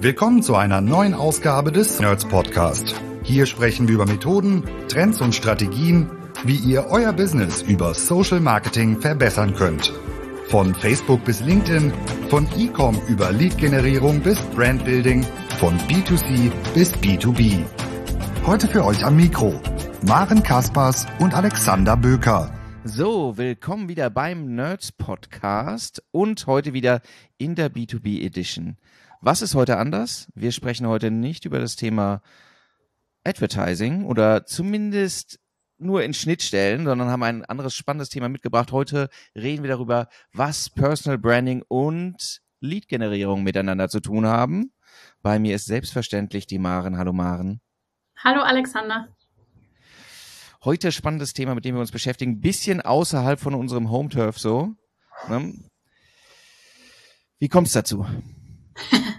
Willkommen zu einer neuen Ausgabe des Nerds Podcast. Hier sprechen wir über Methoden, Trends und Strategien, wie ihr euer Business über Social Marketing verbessern könnt. Von Facebook bis LinkedIn, von E-Com über Lead-Generierung bis Brandbuilding, von B2C bis B2B. Heute für euch am Mikro Maren Kaspers und Alexander Böker. So, willkommen wieder beim Nerds Podcast und heute wieder in der B2B Edition. Was ist heute anders? Wir sprechen heute nicht über das Thema Advertising oder zumindest nur in Schnittstellen, sondern haben ein anderes spannendes Thema mitgebracht. Heute reden wir darüber, was Personal Branding und Lead-Generierung miteinander zu tun haben. Bei mir ist selbstverständlich die Maren. Hallo Maren. Hallo Alexander. Heute spannendes Thema, mit dem wir uns beschäftigen, bisschen außerhalb von unserem Home Turf so. Ne? Wie kommt es dazu?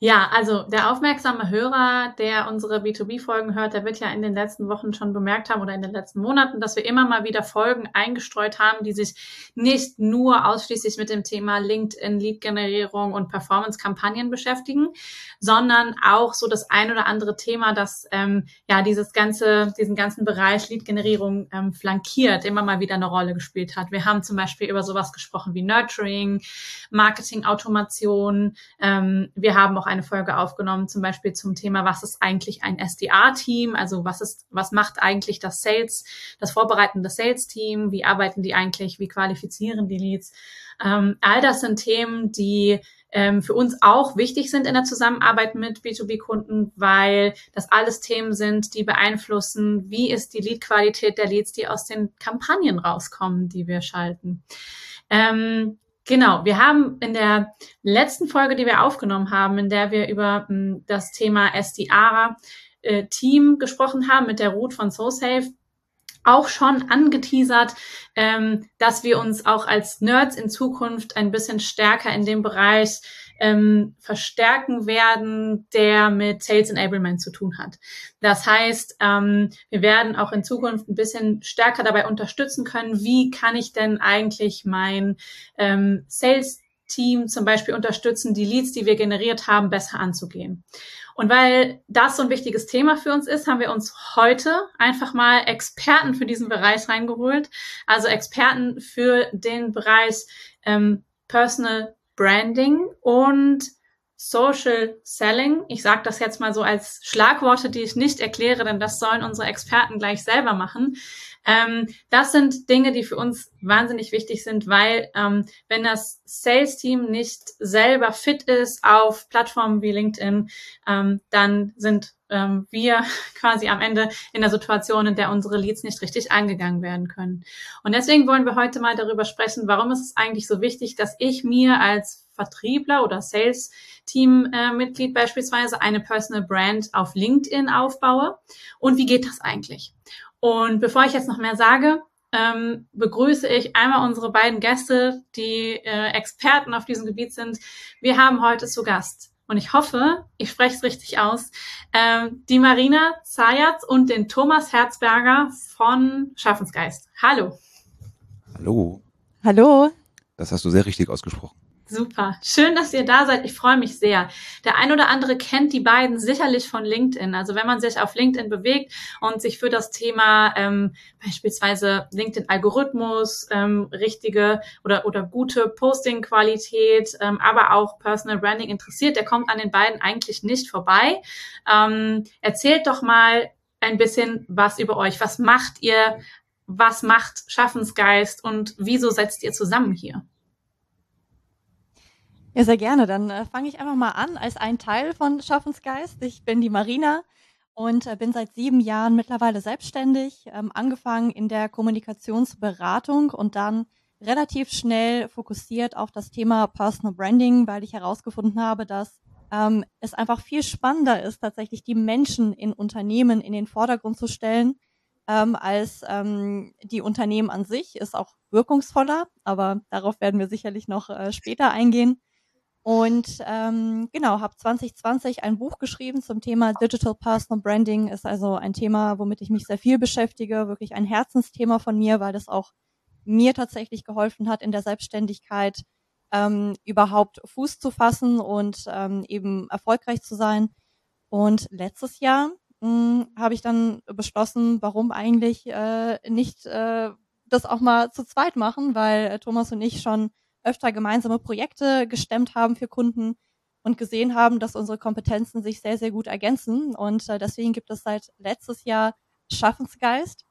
Ja, also der aufmerksame Hörer, der unsere B2B-Folgen hört, der wird ja in den letzten Wochen schon bemerkt haben oder in den letzten Monaten, dass wir immer mal wieder Folgen eingestreut haben, die sich nicht nur ausschließlich mit dem Thema LinkedIn, Lead-Generierung und Performance-Kampagnen beschäftigen, sondern auch so das ein oder andere Thema, das ähm, ja dieses ganze, diesen ganzen Bereich Lead-Generierung ähm, flankiert, immer mal wieder eine Rolle gespielt hat. Wir haben zum Beispiel über sowas gesprochen wie Nurturing, Marketing-Automation. Ähm, wir haben auch eine Folge aufgenommen, zum Beispiel zum Thema, was ist eigentlich ein SDA-Team? Also was ist, was macht eigentlich das Sales, das vorbereitende Sales-Team? Wie arbeiten die eigentlich? Wie qualifizieren die Leads? Ähm, all das sind Themen, die ähm, für uns auch wichtig sind in der Zusammenarbeit mit B2B-Kunden, weil das alles Themen sind, die beeinflussen, wie ist die Lead-Qualität der Leads, die aus den Kampagnen rauskommen, die wir schalten. Ähm, Genau, wir haben in der letzten Folge, die wir aufgenommen haben, in der wir über m, hm, das Thema SDA äh, Team gesprochen haben mit der Ruth von SoSafe, auch schon angeteasert, ähm, dass wir uns auch als Nerds in Zukunft ein bisschen stärker in dem Bereich ähm, verstärken werden, der mit Sales Enablement zu tun hat. Das heißt, ähm, wir werden auch in Zukunft ein bisschen stärker dabei unterstützen können, wie kann ich denn eigentlich mein ähm, Sales Team zum Beispiel unterstützen, die Leads, die wir generiert haben, besser anzugehen. Und weil das so ein wichtiges Thema für uns ist, haben wir uns heute einfach mal Experten für diesen Bereich reingeholt. Also Experten für den Bereich ähm, Personal Branding und Social Selling. Ich sage das jetzt mal so als Schlagworte, die ich nicht erkläre, denn das sollen unsere Experten gleich selber machen. Ähm, das sind Dinge, die für uns wahnsinnig wichtig sind, weil ähm, wenn das Sales-Team nicht selber fit ist auf Plattformen wie LinkedIn, ähm, dann sind ähm, wir quasi am Ende in der Situation, in der unsere Leads nicht richtig angegangen werden können. Und deswegen wollen wir heute mal darüber sprechen, warum ist es eigentlich so wichtig, dass ich mir als Vertriebler oder Sales-Team-Mitglied beispielsweise eine Personal Brand auf LinkedIn aufbaue und wie geht das eigentlich? Und bevor ich jetzt noch mehr sage, ähm, begrüße ich einmal unsere beiden Gäste, die äh, Experten auf diesem Gebiet sind. Wir haben heute zu Gast und ich hoffe, ich spreche es richtig aus, ähm, die Marina Zayatz und den Thomas Herzberger von Schaffensgeist. Hallo. Hallo. Hallo. Das hast du sehr richtig ausgesprochen. Super. Schön, dass ihr da seid. Ich freue mich sehr. Der ein oder andere kennt die beiden sicherlich von LinkedIn. Also wenn man sich auf LinkedIn bewegt und sich für das Thema ähm, beispielsweise LinkedIn-Algorithmus, ähm, richtige oder, oder gute Posting-Qualität, ähm, aber auch Personal Branding interessiert, der kommt an den beiden eigentlich nicht vorbei. Ähm, erzählt doch mal ein bisschen was über euch. Was macht ihr? Was macht Schaffensgeist und wieso setzt ihr zusammen hier? Ja, sehr gerne. Dann äh, fange ich einfach mal an als ein Teil von Schaffensgeist. Ich bin die Marina und äh, bin seit sieben Jahren mittlerweile selbstständig, ähm, angefangen in der Kommunikationsberatung und dann relativ schnell fokussiert auf das Thema Personal Branding, weil ich herausgefunden habe, dass ähm, es einfach viel spannender ist, tatsächlich die Menschen in Unternehmen in den Vordergrund zu stellen, ähm, als ähm, die Unternehmen an sich. Ist auch wirkungsvoller, aber darauf werden wir sicherlich noch äh, später eingehen. Und ähm, genau, habe 2020 ein Buch geschrieben zum Thema Digital Personal Branding. Ist also ein Thema, womit ich mich sehr viel beschäftige, wirklich ein Herzensthema von mir, weil das auch mir tatsächlich geholfen hat in der Selbstständigkeit, ähm, überhaupt Fuß zu fassen und ähm, eben erfolgreich zu sein. Und letztes Jahr hm, habe ich dann beschlossen, warum eigentlich äh, nicht äh, das auch mal zu zweit machen, weil äh, Thomas und ich schon öfter gemeinsame Projekte gestemmt haben für Kunden und gesehen haben, dass unsere Kompetenzen sich sehr, sehr gut ergänzen. Und äh, deswegen gibt es seit letztes Jahr Schaffensgeist,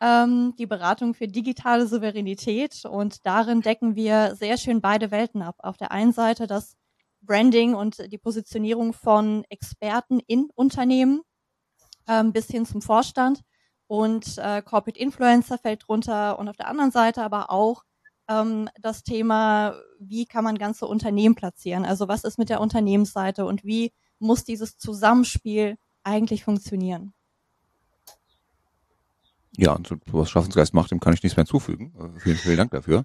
ähm, die Beratung für digitale Souveränität. Und darin decken wir sehr schön beide Welten ab. Auf der einen Seite das Branding und die Positionierung von Experten in Unternehmen ähm, bis hin zum Vorstand und äh, Corporate Influencer fällt drunter und auf der anderen Seite aber auch ähm, das Thema, wie kann man ganze Unternehmen platzieren? Also was ist mit der Unternehmensseite und wie muss dieses Zusammenspiel eigentlich funktionieren? Ja, und was Schaffensgeist macht, dem kann ich nichts mehr hinzufügen. Äh, vielen, vielen Dank dafür.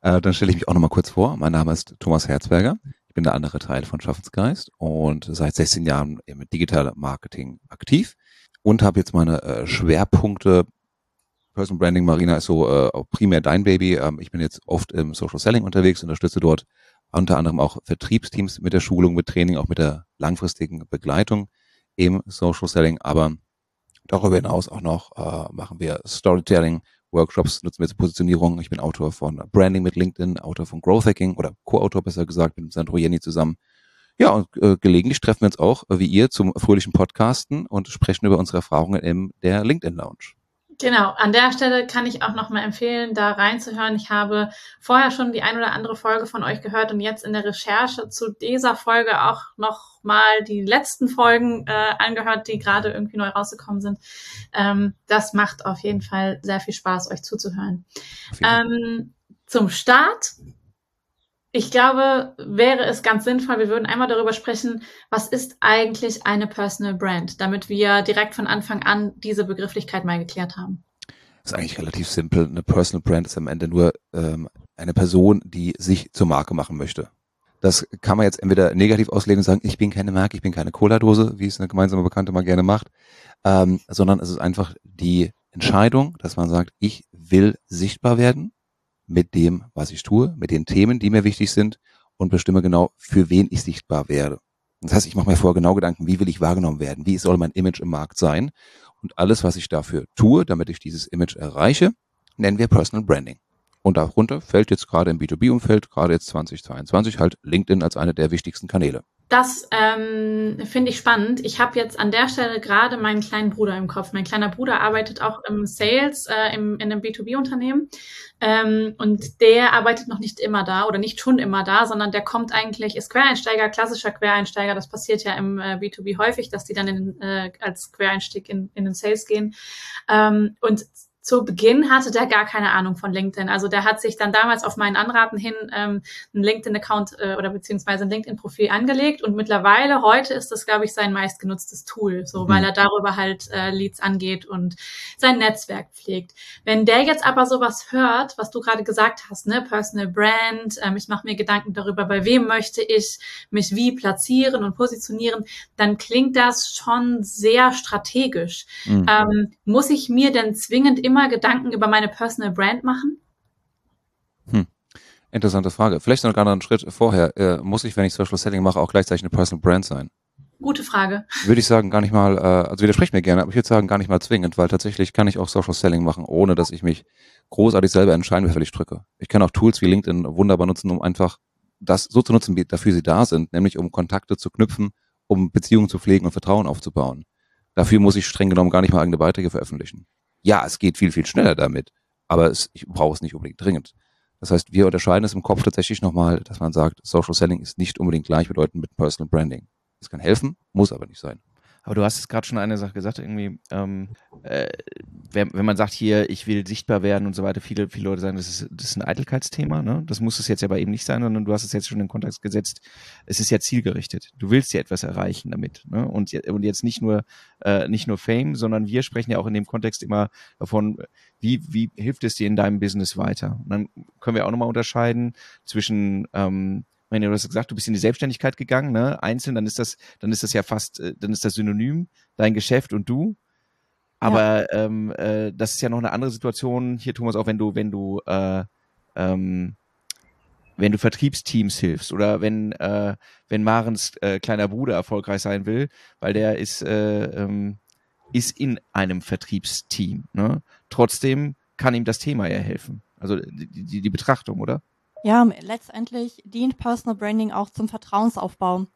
Äh, dann stelle ich mich auch nochmal kurz vor. Mein Name ist Thomas Herzberger. Ich bin der andere Teil von Schaffensgeist und seit 16 Jahren mit digitaler Marketing aktiv und habe jetzt meine äh, Schwerpunkte. Personal Branding, Marina, ist so äh, primär dein Baby. Ähm, ich bin jetzt oft im Social Selling unterwegs, unterstütze dort unter anderem auch Vertriebsteams mit der Schulung, mit Training, auch mit der langfristigen Begleitung im Social Selling. Aber darüber hinaus auch noch äh, machen wir Storytelling, Workshops, nutzen wir zur Positionierung. Ich bin Autor von Branding mit LinkedIn, Autor von Growth Hacking oder Co-Autor besser gesagt mit Sandro Jenny zusammen. Ja, und äh, gelegentlich treffen wir uns auch, äh, wie ihr, zum fröhlichen Podcasten und sprechen über unsere Erfahrungen in der LinkedIn Lounge. Genau, an der Stelle kann ich auch nochmal empfehlen, da reinzuhören. Ich habe vorher schon die ein oder andere Folge von euch gehört und jetzt in der Recherche zu dieser Folge auch nochmal die letzten Folgen äh, angehört, die gerade irgendwie neu rausgekommen sind. Ähm, das macht auf jeden Fall sehr viel Spaß, euch zuzuhören. Ähm, zum Start ich glaube, wäre es ganz sinnvoll, wir würden einmal darüber sprechen, was ist eigentlich eine Personal Brand, damit wir direkt von Anfang an diese Begrifflichkeit mal geklärt haben. Das ist eigentlich relativ simpel. Eine Personal Brand ist am Ende nur ähm, eine Person, die sich zur Marke machen möchte. Das kann man jetzt entweder negativ auslegen und sagen, ich bin keine Marke, ich bin keine Cola-Dose, wie es eine gemeinsame Bekannte mal gerne macht, ähm, sondern es ist einfach die Entscheidung, dass man sagt, ich will sichtbar werden mit dem, was ich tue, mit den Themen, die mir wichtig sind und bestimme genau, für wen ich sichtbar werde. Das heißt, ich mache mir vorher genau Gedanken, wie will ich wahrgenommen werden? Wie soll mein Image im Markt sein? Und alles, was ich dafür tue, damit ich dieses Image erreiche, nennen wir Personal Branding. Und darunter fällt jetzt gerade im B2B-Umfeld, gerade jetzt 2022, halt LinkedIn als eine der wichtigsten Kanäle. Das ähm, finde ich spannend. Ich habe jetzt an der Stelle gerade meinen kleinen Bruder im Kopf. Mein kleiner Bruder arbeitet auch im Sales äh, im, in einem B2B-Unternehmen. Ähm, und der arbeitet noch nicht immer da oder nicht schon immer da, sondern der kommt eigentlich, ist Quereinsteiger, klassischer Quereinsteiger. Das passiert ja im äh, B2B häufig, dass die dann in, äh, als Quereinstieg in, in den Sales gehen. Ähm, und zu Beginn hatte der gar keine Ahnung von LinkedIn. Also der hat sich dann damals auf meinen Anraten hin ähm, einen LinkedIn-Account äh, oder beziehungsweise ein LinkedIn-Profil angelegt und mittlerweile, heute ist das, glaube ich, sein meistgenutztes Tool, so mhm. weil er darüber halt äh, Leads angeht und sein Netzwerk pflegt. Wenn der jetzt aber sowas hört, was du gerade gesagt hast, ne, Personal Brand, ähm, ich mache mir Gedanken darüber, bei wem möchte ich mich wie platzieren und positionieren, dann klingt das schon sehr strategisch. Mhm. Ähm, muss ich mir denn zwingend immer Gedanken über meine Personal Brand machen? Hm. Interessante Frage. Vielleicht noch einen Schritt vorher. Äh, muss ich, wenn ich Social Selling mache, auch gleichzeitig eine Personal Brand sein? Gute Frage. Würde ich sagen, gar nicht mal, äh, also widerspreche mir gerne, aber ich würde sagen, gar nicht mal zwingend, weil tatsächlich kann ich auch Social Selling machen, ohne dass ich mich großartig selber entscheiden, wie viel ich drücke. Ich kann auch Tools wie LinkedIn wunderbar nutzen, um einfach das so zu nutzen, wie dafür sie da sind, nämlich um Kontakte zu knüpfen, um Beziehungen zu pflegen und Vertrauen aufzubauen. Dafür muss ich streng genommen gar nicht mal eigene Beiträge veröffentlichen. Ja, es geht viel, viel schneller damit, aber es, ich brauche es nicht unbedingt dringend. Das heißt, wir unterscheiden es im Kopf tatsächlich nochmal, dass man sagt, Social Selling ist nicht unbedingt gleichbedeutend mit Personal Branding. Es kann helfen, muss aber nicht sein. Aber du hast es gerade schon eine Sache gesagt, irgendwie, ähm, äh, wenn, wenn, man sagt hier, ich will sichtbar werden und so weiter, viele, viele Leute sagen, das ist, das ist ein Eitelkeitsthema, ne? Das muss es jetzt aber eben nicht sein, sondern du hast es jetzt schon in Kontext gesetzt, es ist ja zielgerichtet. Du willst ja etwas erreichen damit, ne? Und, und jetzt nicht nur, äh, nicht nur Fame, sondern wir sprechen ja auch in dem Kontext immer davon, wie, wie hilft es dir in deinem Business weiter? Und dann können wir auch nochmal unterscheiden zwischen ähm, meine, du hast gesagt, du bist in die Selbstständigkeit gegangen, ne? Einzeln, dann ist das, dann ist das ja fast, äh, dann ist das Synonym, dein Geschäft und du. Aber ja. ähm, äh, das ist ja noch eine andere Situation hier, Thomas, auch wenn du, wenn du äh, ähm, wenn du Vertriebsteams hilfst oder wenn, äh, wenn Marens äh, kleiner Bruder erfolgreich sein will, weil der ist, äh, ähm, ist in einem Vertriebsteam. Ne? Trotzdem kann ihm das Thema ja helfen. Also die, die, die Betrachtung, oder? Ja, letztendlich dient Personal Branding auch zum Vertrauensaufbau.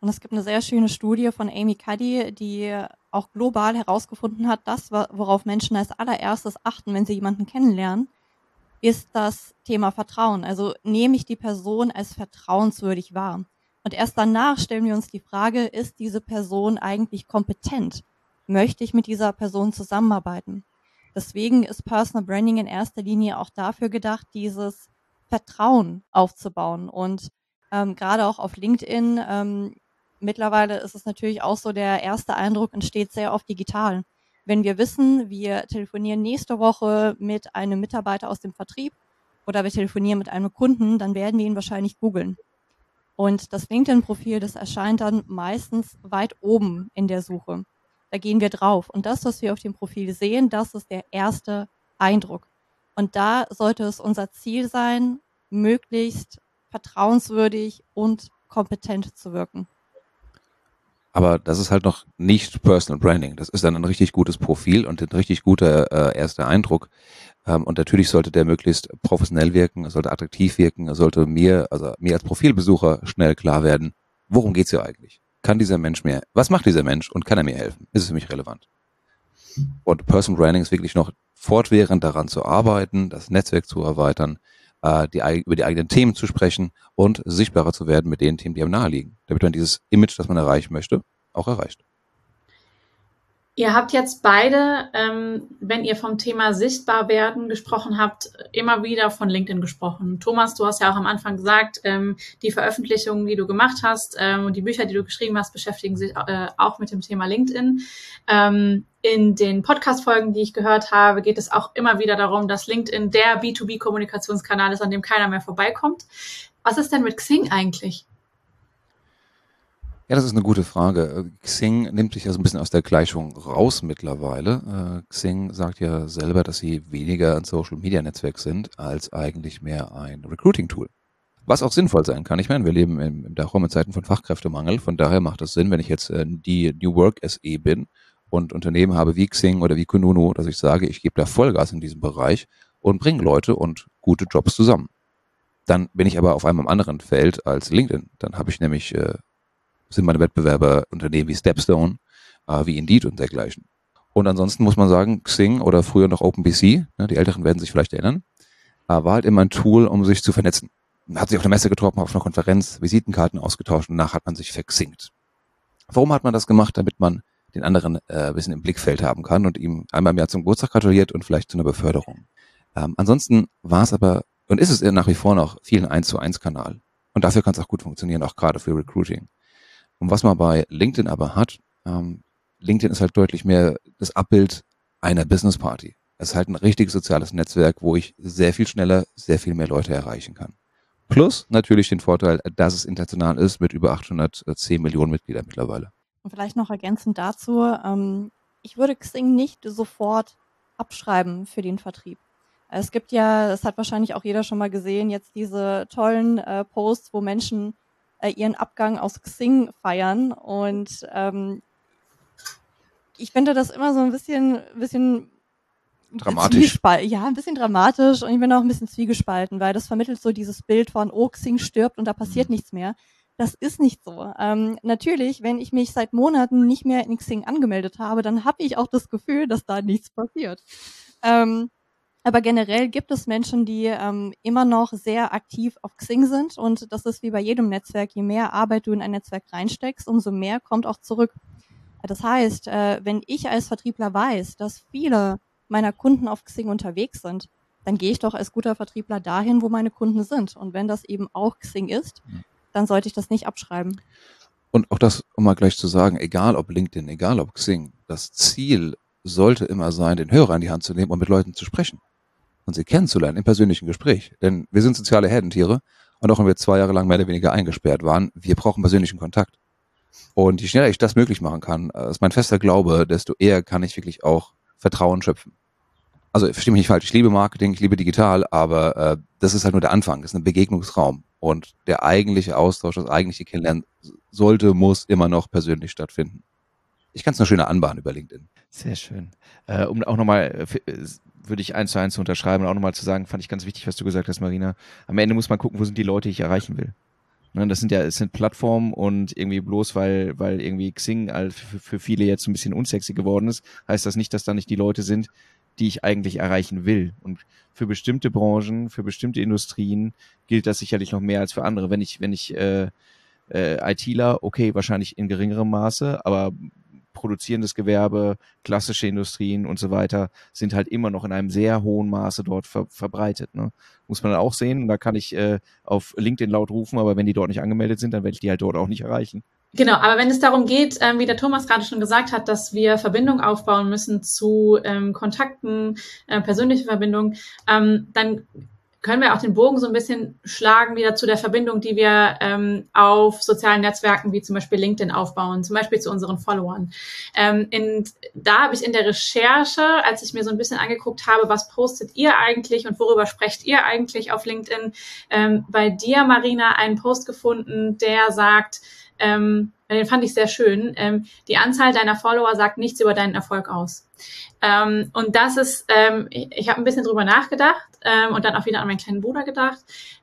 Und es gibt eine sehr schöne Studie von Amy Cuddy, die auch global herausgefunden hat, das, worauf Menschen als allererstes achten, wenn sie jemanden kennenlernen, ist das Thema Vertrauen. Also nehme ich die Person als vertrauenswürdig wahr. Und erst danach stellen wir uns die Frage, ist diese Person eigentlich kompetent? Möchte ich mit dieser Person zusammenarbeiten? Deswegen ist Personal Branding in erster Linie auch dafür gedacht, dieses Vertrauen aufzubauen. Und ähm, gerade auch auf LinkedIn, ähm, mittlerweile ist es natürlich auch so, der erste Eindruck entsteht sehr oft digital wenn wir wissen, wir telefonieren nächste Woche mit einem Mitarbeiter aus dem Vertrieb oder wir telefonieren mit einem Kunden, dann werden wir ihn wahrscheinlich googeln. Und das LinkedIn-Profil, das erscheint dann meistens weit oben in der Suche. Da gehen wir drauf. Und das, was wir auf dem Profil sehen, das ist der erste Eindruck. Und da sollte es unser Ziel sein, möglichst vertrauenswürdig und kompetent zu wirken. Aber das ist halt noch nicht Personal Branding. Das ist dann ein richtig gutes Profil und ein richtig guter äh, erster Eindruck. Ähm, und natürlich sollte der möglichst professionell wirken, er sollte attraktiv wirken, er sollte mir, also mir als Profilbesucher schnell klar werden, worum geht's hier eigentlich? Kann dieser Mensch mir, was macht dieser Mensch und kann er mir helfen? Ist es für mich relevant? Und Personal Branding ist wirklich noch fortwährend daran zu arbeiten, das Netzwerk zu erweitern, äh, die, über die eigenen Themen zu sprechen und sichtbarer zu werden mit den Themen, die am nahe liegen, damit man dieses Image, das man erreichen möchte, auch erreicht. Ihr habt jetzt beide, ähm, wenn ihr vom Thema sichtbar werden gesprochen habt, immer wieder von LinkedIn gesprochen. Thomas, du hast ja auch am Anfang gesagt, ähm, die Veröffentlichungen, die du gemacht hast ähm, und die Bücher, die du geschrieben hast, beschäftigen sich äh, auch mit dem Thema LinkedIn. Ähm, in den Podcast-Folgen, die ich gehört habe, geht es auch immer wieder darum, dass LinkedIn der B2B-Kommunikationskanal ist, an dem keiner mehr vorbeikommt. Was ist denn mit Xing eigentlich? Ja, das ist eine gute Frage. Xing nimmt sich ja so ein bisschen aus der Gleichung raus mittlerweile. Äh, Xing sagt ja selber, dass sie weniger ein Social-Media-Netzwerk sind, als eigentlich mehr ein Recruiting-Tool. Was auch sinnvoll sein kann. Ich meine, wir leben im, im Dachraum in Zeiten von Fachkräftemangel. Von daher macht es Sinn, wenn ich jetzt äh, die New Work SE bin und Unternehmen habe wie Xing oder wie Kununu, dass ich sage, ich gebe da Vollgas in diesem Bereich und bringe Leute und gute Jobs zusammen. Dann bin ich aber auf einem anderen Feld als LinkedIn. Dann habe ich nämlich äh, sind meine Wettbewerber Unternehmen wie Stepstone, äh, wie Indeed und dergleichen. Und ansonsten muss man sagen, Xing oder früher noch OpenBC, ne, die Älteren werden sich vielleicht erinnern, äh, war halt immer ein Tool, um sich zu vernetzen. Man hat sich auf der Messe getroffen, auf einer Konferenz, Visitenkarten ausgetauscht und danach hat man sich verxinkt. Warum hat man das gemacht? Damit man den anderen äh, ein bisschen im Blickfeld haben kann und ihm einmal im Jahr zum Geburtstag gratuliert und vielleicht zu einer Beförderung. Ähm, ansonsten war es aber und ist es nach wie vor noch vielen 1 zu 1 Kanal. Und dafür kann es auch gut funktionieren, auch gerade für Recruiting. Und was man bei LinkedIn aber hat, ähm, LinkedIn ist halt deutlich mehr das Abbild einer Business Party. Es ist halt ein richtiges soziales Netzwerk, wo ich sehr viel schneller, sehr viel mehr Leute erreichen kann. Plus natürlich den Vorteil, dass es international ist mit über 810 Millionen Mitgliedern mittlerweile. Und vielleicht noch ergänzend dazu, ähm, ich würde Xing nicht sofort abschreiben für den Vertrieb. Es gibt ja, das hat wahrscheinlich auch jeder schon mal gesehen, jetzt diese tollen äh, Posts, wo Menschen äh, ihren Abgang aus Xing feiern. Und ähm, ich finde das immer so ein bisschen, bisschen dramatisch. Ja, ein bisschen dramatisch und ich bin auch ein bisschen zwiegespalten, weil das vermittelt so dieses Bild von, oh, Xing stirbt und da passiert mhm. nichts mehr. Das ist nicht so. Ähm, natürlich, wenn ich mich seit Monaten nicht mehr in Xing angemeldet habe, dann habe ich auch das Gefühl, dass da nichts passiert. Ähm, aber generell gibt es Menschen, die ähm, immer noch sehr aktiv auf Xing sind. Und das ist wie bei jedem Netzwerk. Je mehr Arbeit du in ein Netzwerk reinsteckst, umso mehr kommt auch zurück. Das heißt, äh, wenn ich als Vertriebler weiß, dass viele meiner Kunden auf Xing unterwegs sind, dann gehe ich doch als guter Vertriebler dahin, wo meine Kunden sind. Und wenn das eben auch Xing ist, dann sollte ich das nicht abschreiben. Und auch das, um mal gleich zu sagen, egal ob LinkedIn, egal ob Xing, das Ziel sollte immer sein, den Hörer in die Hand zu nehmen und mit Leuten zu sprechen und sie kennenzulernen im persönlichen Gespräch. Denn wir sind soziale Herdentiere und auch wenn wir zwei Jahre lang mehr oder weniger eingesperrt waren, wir brauchen persönlichen Kontakt. Und je schneller ich das möglich machen kann, äh, ist mein fester Glaube, desto eher kann ich wirklich auch Vertrauen schöpfen. Also verstehe mich nicht falsch, ich liebe Marketing, ich liebe digital, aber äh, das ist halt nur der Anfang, das ist ein Begegnungsraum. Und der eigentliche Austausch, das eigentliche Kennenlernen sollte, muss immer noch persönlich stattfinden. Ich kann es eine schöne Anbahn über LinkedIn. Sehr schön. Äh, um auch nochmal, äh, äh, würde ich eins zu eins unterschreiben und auch nochmal zu sagen, fand ich ganz wichtig, was du gesagt hast, Marina. Am Ende muss man gucken, wo sind die Leute, die ich erreichen will. Ne, das sind ja, es sind Plattformen und irgendwie bloß weil, weil irgendwie Xing für, für viele jetzt ein bisschen unsexy geworden ist, heißt das nicht, dass da nicht die Leute sind, die ich eigentlich erreichen will. Und für bestimmte Branchen, für bestimmte Industrien gilt das sicherlich noch mehr als für andere. Wenn ich, wenn ich äh, äh, ITler, okay, wahrscheinlich in geringerem Maße, aber produzierendes Gewerbe, klassische Industrien und so weiter sind halt immer noch in einem sehr hohen Maße dort ver verbreitet. Ne? Muss man dann auch sehen. Da kann ich äh, auf LinkedIn laut rufen, aber wenn die dort nicht angemeldet sind, dann werde ich die halt dort auch nicht erreichen. Genau, aber wenn es darum geht, ähm, wie der Thomas gerade schon gesagt hat, dass wir Verbindung aufbauen müssen zu ähm, Kontakten, äh, persönliche Verbindung, ähm, dann können wir auch den Bogen so ein bisschen schlagen wieder zu der Verbindung, die wir ähm, auf sozialen Netzwerken wie zum Beispiel LinkedIn aufbauen, zum Beispiel zu unseren Followern. Ähm, in, da habe ich in der Recherche, als ich mir so ein bisschen angeguckt habe, was postet ihr eigentlich und worüber sprecht ihr eigentlich auf LinkedIn, ähm, bei dir, Marina, einen Post gefunden, der sagt, ähm, den fand ich sehr schön. Ähm, die Anzahl deiner Follower sagt nichts über deinen Erfolg aus. Ähm, und das ist, ähm, ich, ich habe ein bisschen drüber nachgedacht ähm, und dann auch wieder an meinen kleinen Bruder gedacht,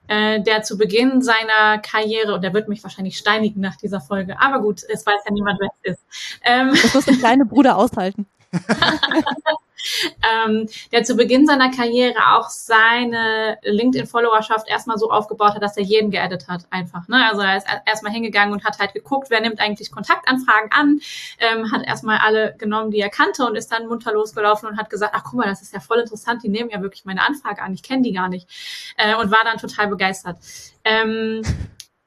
äh, der zu Beginn seiner Karriere, und der wird mich wahrscheinlich steinigen nach dieser Folge, aber gut, es weiß ja niemand, wer es ist. Ähm, das muss ein kleiner Bruder aushalten. ähm, der zu Beginn seiner Karriere auch seine LinkedIn-Followerschaft erstmal so aufgebaut hat, dass er jeden geaddet hat, einfach. Ne? Also er ist erstmal hingegangen und hat halt geguckt, wer nimmt eigentlich Kontaktanfragen an, ähm, hat erstmal alle genommen, die er kannte und ist dann munter losgelaufen und hat gesagt, ach guck mal, das ist ja voll interessant, die nehmen ja wirklich meine Anfrage an, ich kenne die gar nicht. Äh, und war dann total begeistert. Ähm,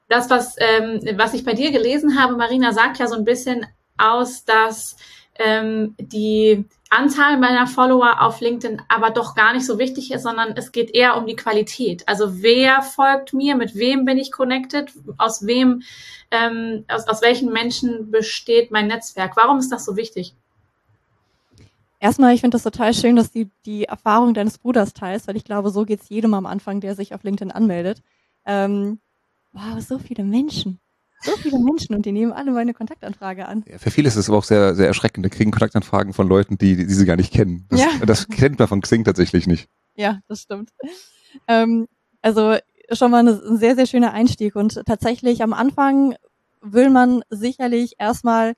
das, was, ähm, was ich bei dir gelesen habe, Marina, sagt ja so ein bisschen aus, dass ähm, die Anzahl meiner Follower auf LinkedIn aber doch gar nicht so wichtig ist, sondern es geht eher um die Qualität. Also wer folgt mir, mit wem bin ich connected, aus wem, ähm, aus, aus welchen Menschen besteht mein Netzwerk. Warum ist das so wichtig? Erstmal, ich finde das total schön, dass du die Erfahrung deines Bruders teilst, weil ich glaube, so geht es jedem am Anfang, der sich auf LinkedIn anmeldet. Ähm, wow, so viele Menschen so viele Menschen und die nehmen alle meine Kontaktanfrage an. Ja, für viele ist es aber auch sehr, sehr erschreckend. Die kriegen Kontaktanfragen von Leuten, die, die sie gar nicht kennen. Das, ja. das kennt man von Xing tatsächlich nicht. Ja, das stimmt. Ähm, also schon mal ein sehr, sehr schöner Einstieg und tatsächlich am Anfang will man sicherlich erstmal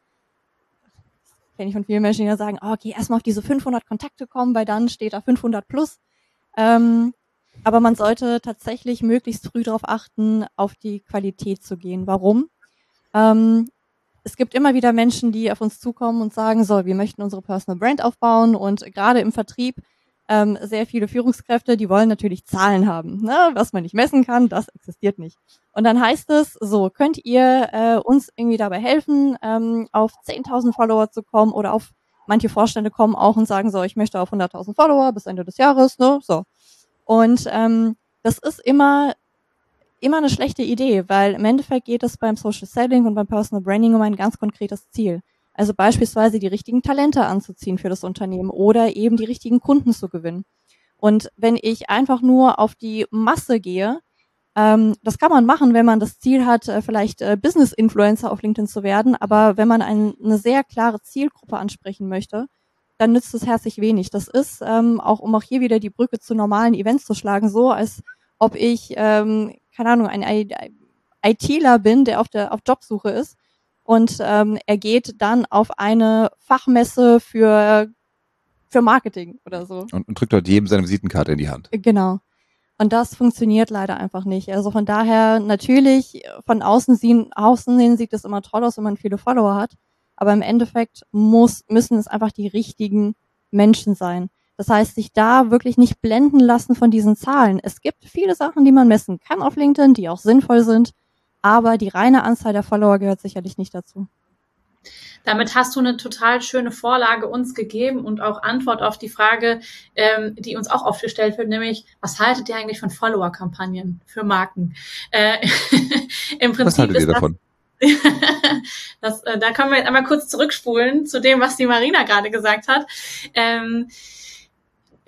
kenne ich von vielen Menschen, die ja sagen, oh, okay, erstmal auf diese 500 Kontakte kommen, weil dann steht da 500 plus. Ähm, aber man sollte tatsächlich möglichst früh darauf achten, auf die Qualität zu gehen. Warum? Ähm, es gibt immer wieder Menschen, die auf uns zukommen und sagen, so, wir möchten unsere Personal Brand aufbauen und gerade im Vertrieb ähm, sehr viele Führungskräfte, die wollen natürlich Zahlen haben. Ne? Was man nicht messen kann, das existiert nicht. Und dann heißt es, so, könnt ihr äh, uns irgendwie dabei helfen, ähm, auf 10.000 Follower zu kommen oder auf manche Vorstände kommen auch und sagen so, ich möchte auf 100.000 Follower bis Ende des Jahres, ne? So. Und ähm, das ist immer immer eine schlechte Idee, weil im Endeffekt geht es beim Social Selling und beim Personal Branding um ein ganz konkretes Ziel. Also beispielsweise die richtigen Talente anzuziehen für das Unternehmen oder eben die richtigen Kunden zu gewinnen. Und wenn ich einfach nur auf die Masse gehe, ähm, das kann man machen, wenn man das Ziel hat, äh, vielleicht äh, Business Influencer auf LinkedIn zu werden. Aber wenn man ein, eine sehr klare Zielgruppe ansprechen möchte, dann nützt es herzlich wenig. Das ist, ähm, auch um auch hier wieder die Brücke zu normalen Events zu schlagen, so als ob ich, ähm, keine Ahnung, ein ITler bin, der auf der auf Jobsuche ist und ähm, er geht dann auf eine Fachmesse für für Marketing oder so. Und, und drückt dort jedem seine Visitenkarte in die Hand. Genau. Und das funktioniert leider einfach nicht. Also von daher natürlich von außen sehen, außen hin sieht es immer toll aus, wenn man viele Follower hat. Aber im Endeffekt muss, müssen es einfach die richtigen Menschen sein. Das heißt, sich da wirklich nicht blenden lassen von diesen Zahlen. Es gibt viele Sachen, die man messen kann auf LinkedIn, die auch sinnvoll sind, aber die reine Anzahl der Follower gehört sicherlich nicht dazu. Damit hast du eine total schöne Vorlage uns gegeben und auch Antwort auf die Frage, ähm, die uns auch oft gestellt wird, nämlich, was haltet ihr eigentlich von Follower-Kampagnen für Marken? Äh, Im Prinzip was haltet ihr davon? das, äh, da können wir jetzt einmal kurz zurückspulen zu dem, was die Marina gerade gesagt hat. Ähm,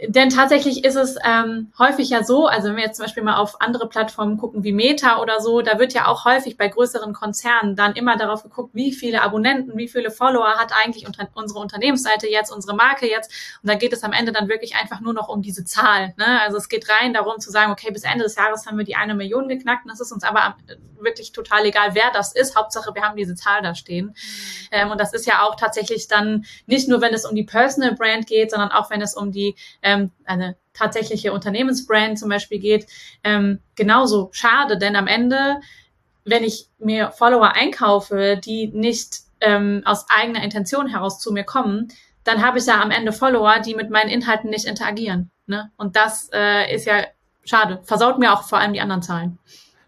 denn tatsächlich ist es ähm, häufig ja so, also wenn wir jetzt zum Beispiel mal auf andere Plattformen gucken wie Meta oder so, da wird ja auch häufig bei größeren Konzernen dann immer darauf geguckt, wie viele Abonnenten, wie viele Follower hat eigentlich unter, unsere Unternehmensseite jetzt, unsere Marke jetzt. Und da geht es am Ende dann wirklich einfach nur noch um diese Zahl. Ne? Also es geht rein darum zu sagen, okay, bis Ende des Jahres haben wir die eine Million geknackt. Und das ist uns aber wirklich total egal, wer das ist. Hauptsache, wir haben diese Zahl da stehen. Mhm. Ähm, und das ist ja auch tatsächlich dann nicht nur, wenn es um die Personal Brand geht, sondern auch wenn es um die ähm, eine tatsächliche Unternehmensbrand zum Beispiel geht, ähm, genauso schade, denn am Ende, wenn ich mir Follower einkaufe, die nicht ähm, aus eigener Intention heraus zu mir kommen, dann habe ich ja am Ende Follower, die mit meinen Inhalten nicht interagieren. Ne? Und das äh, ist ja schade. Versaut mir auch vor allem die anderen Zahlen.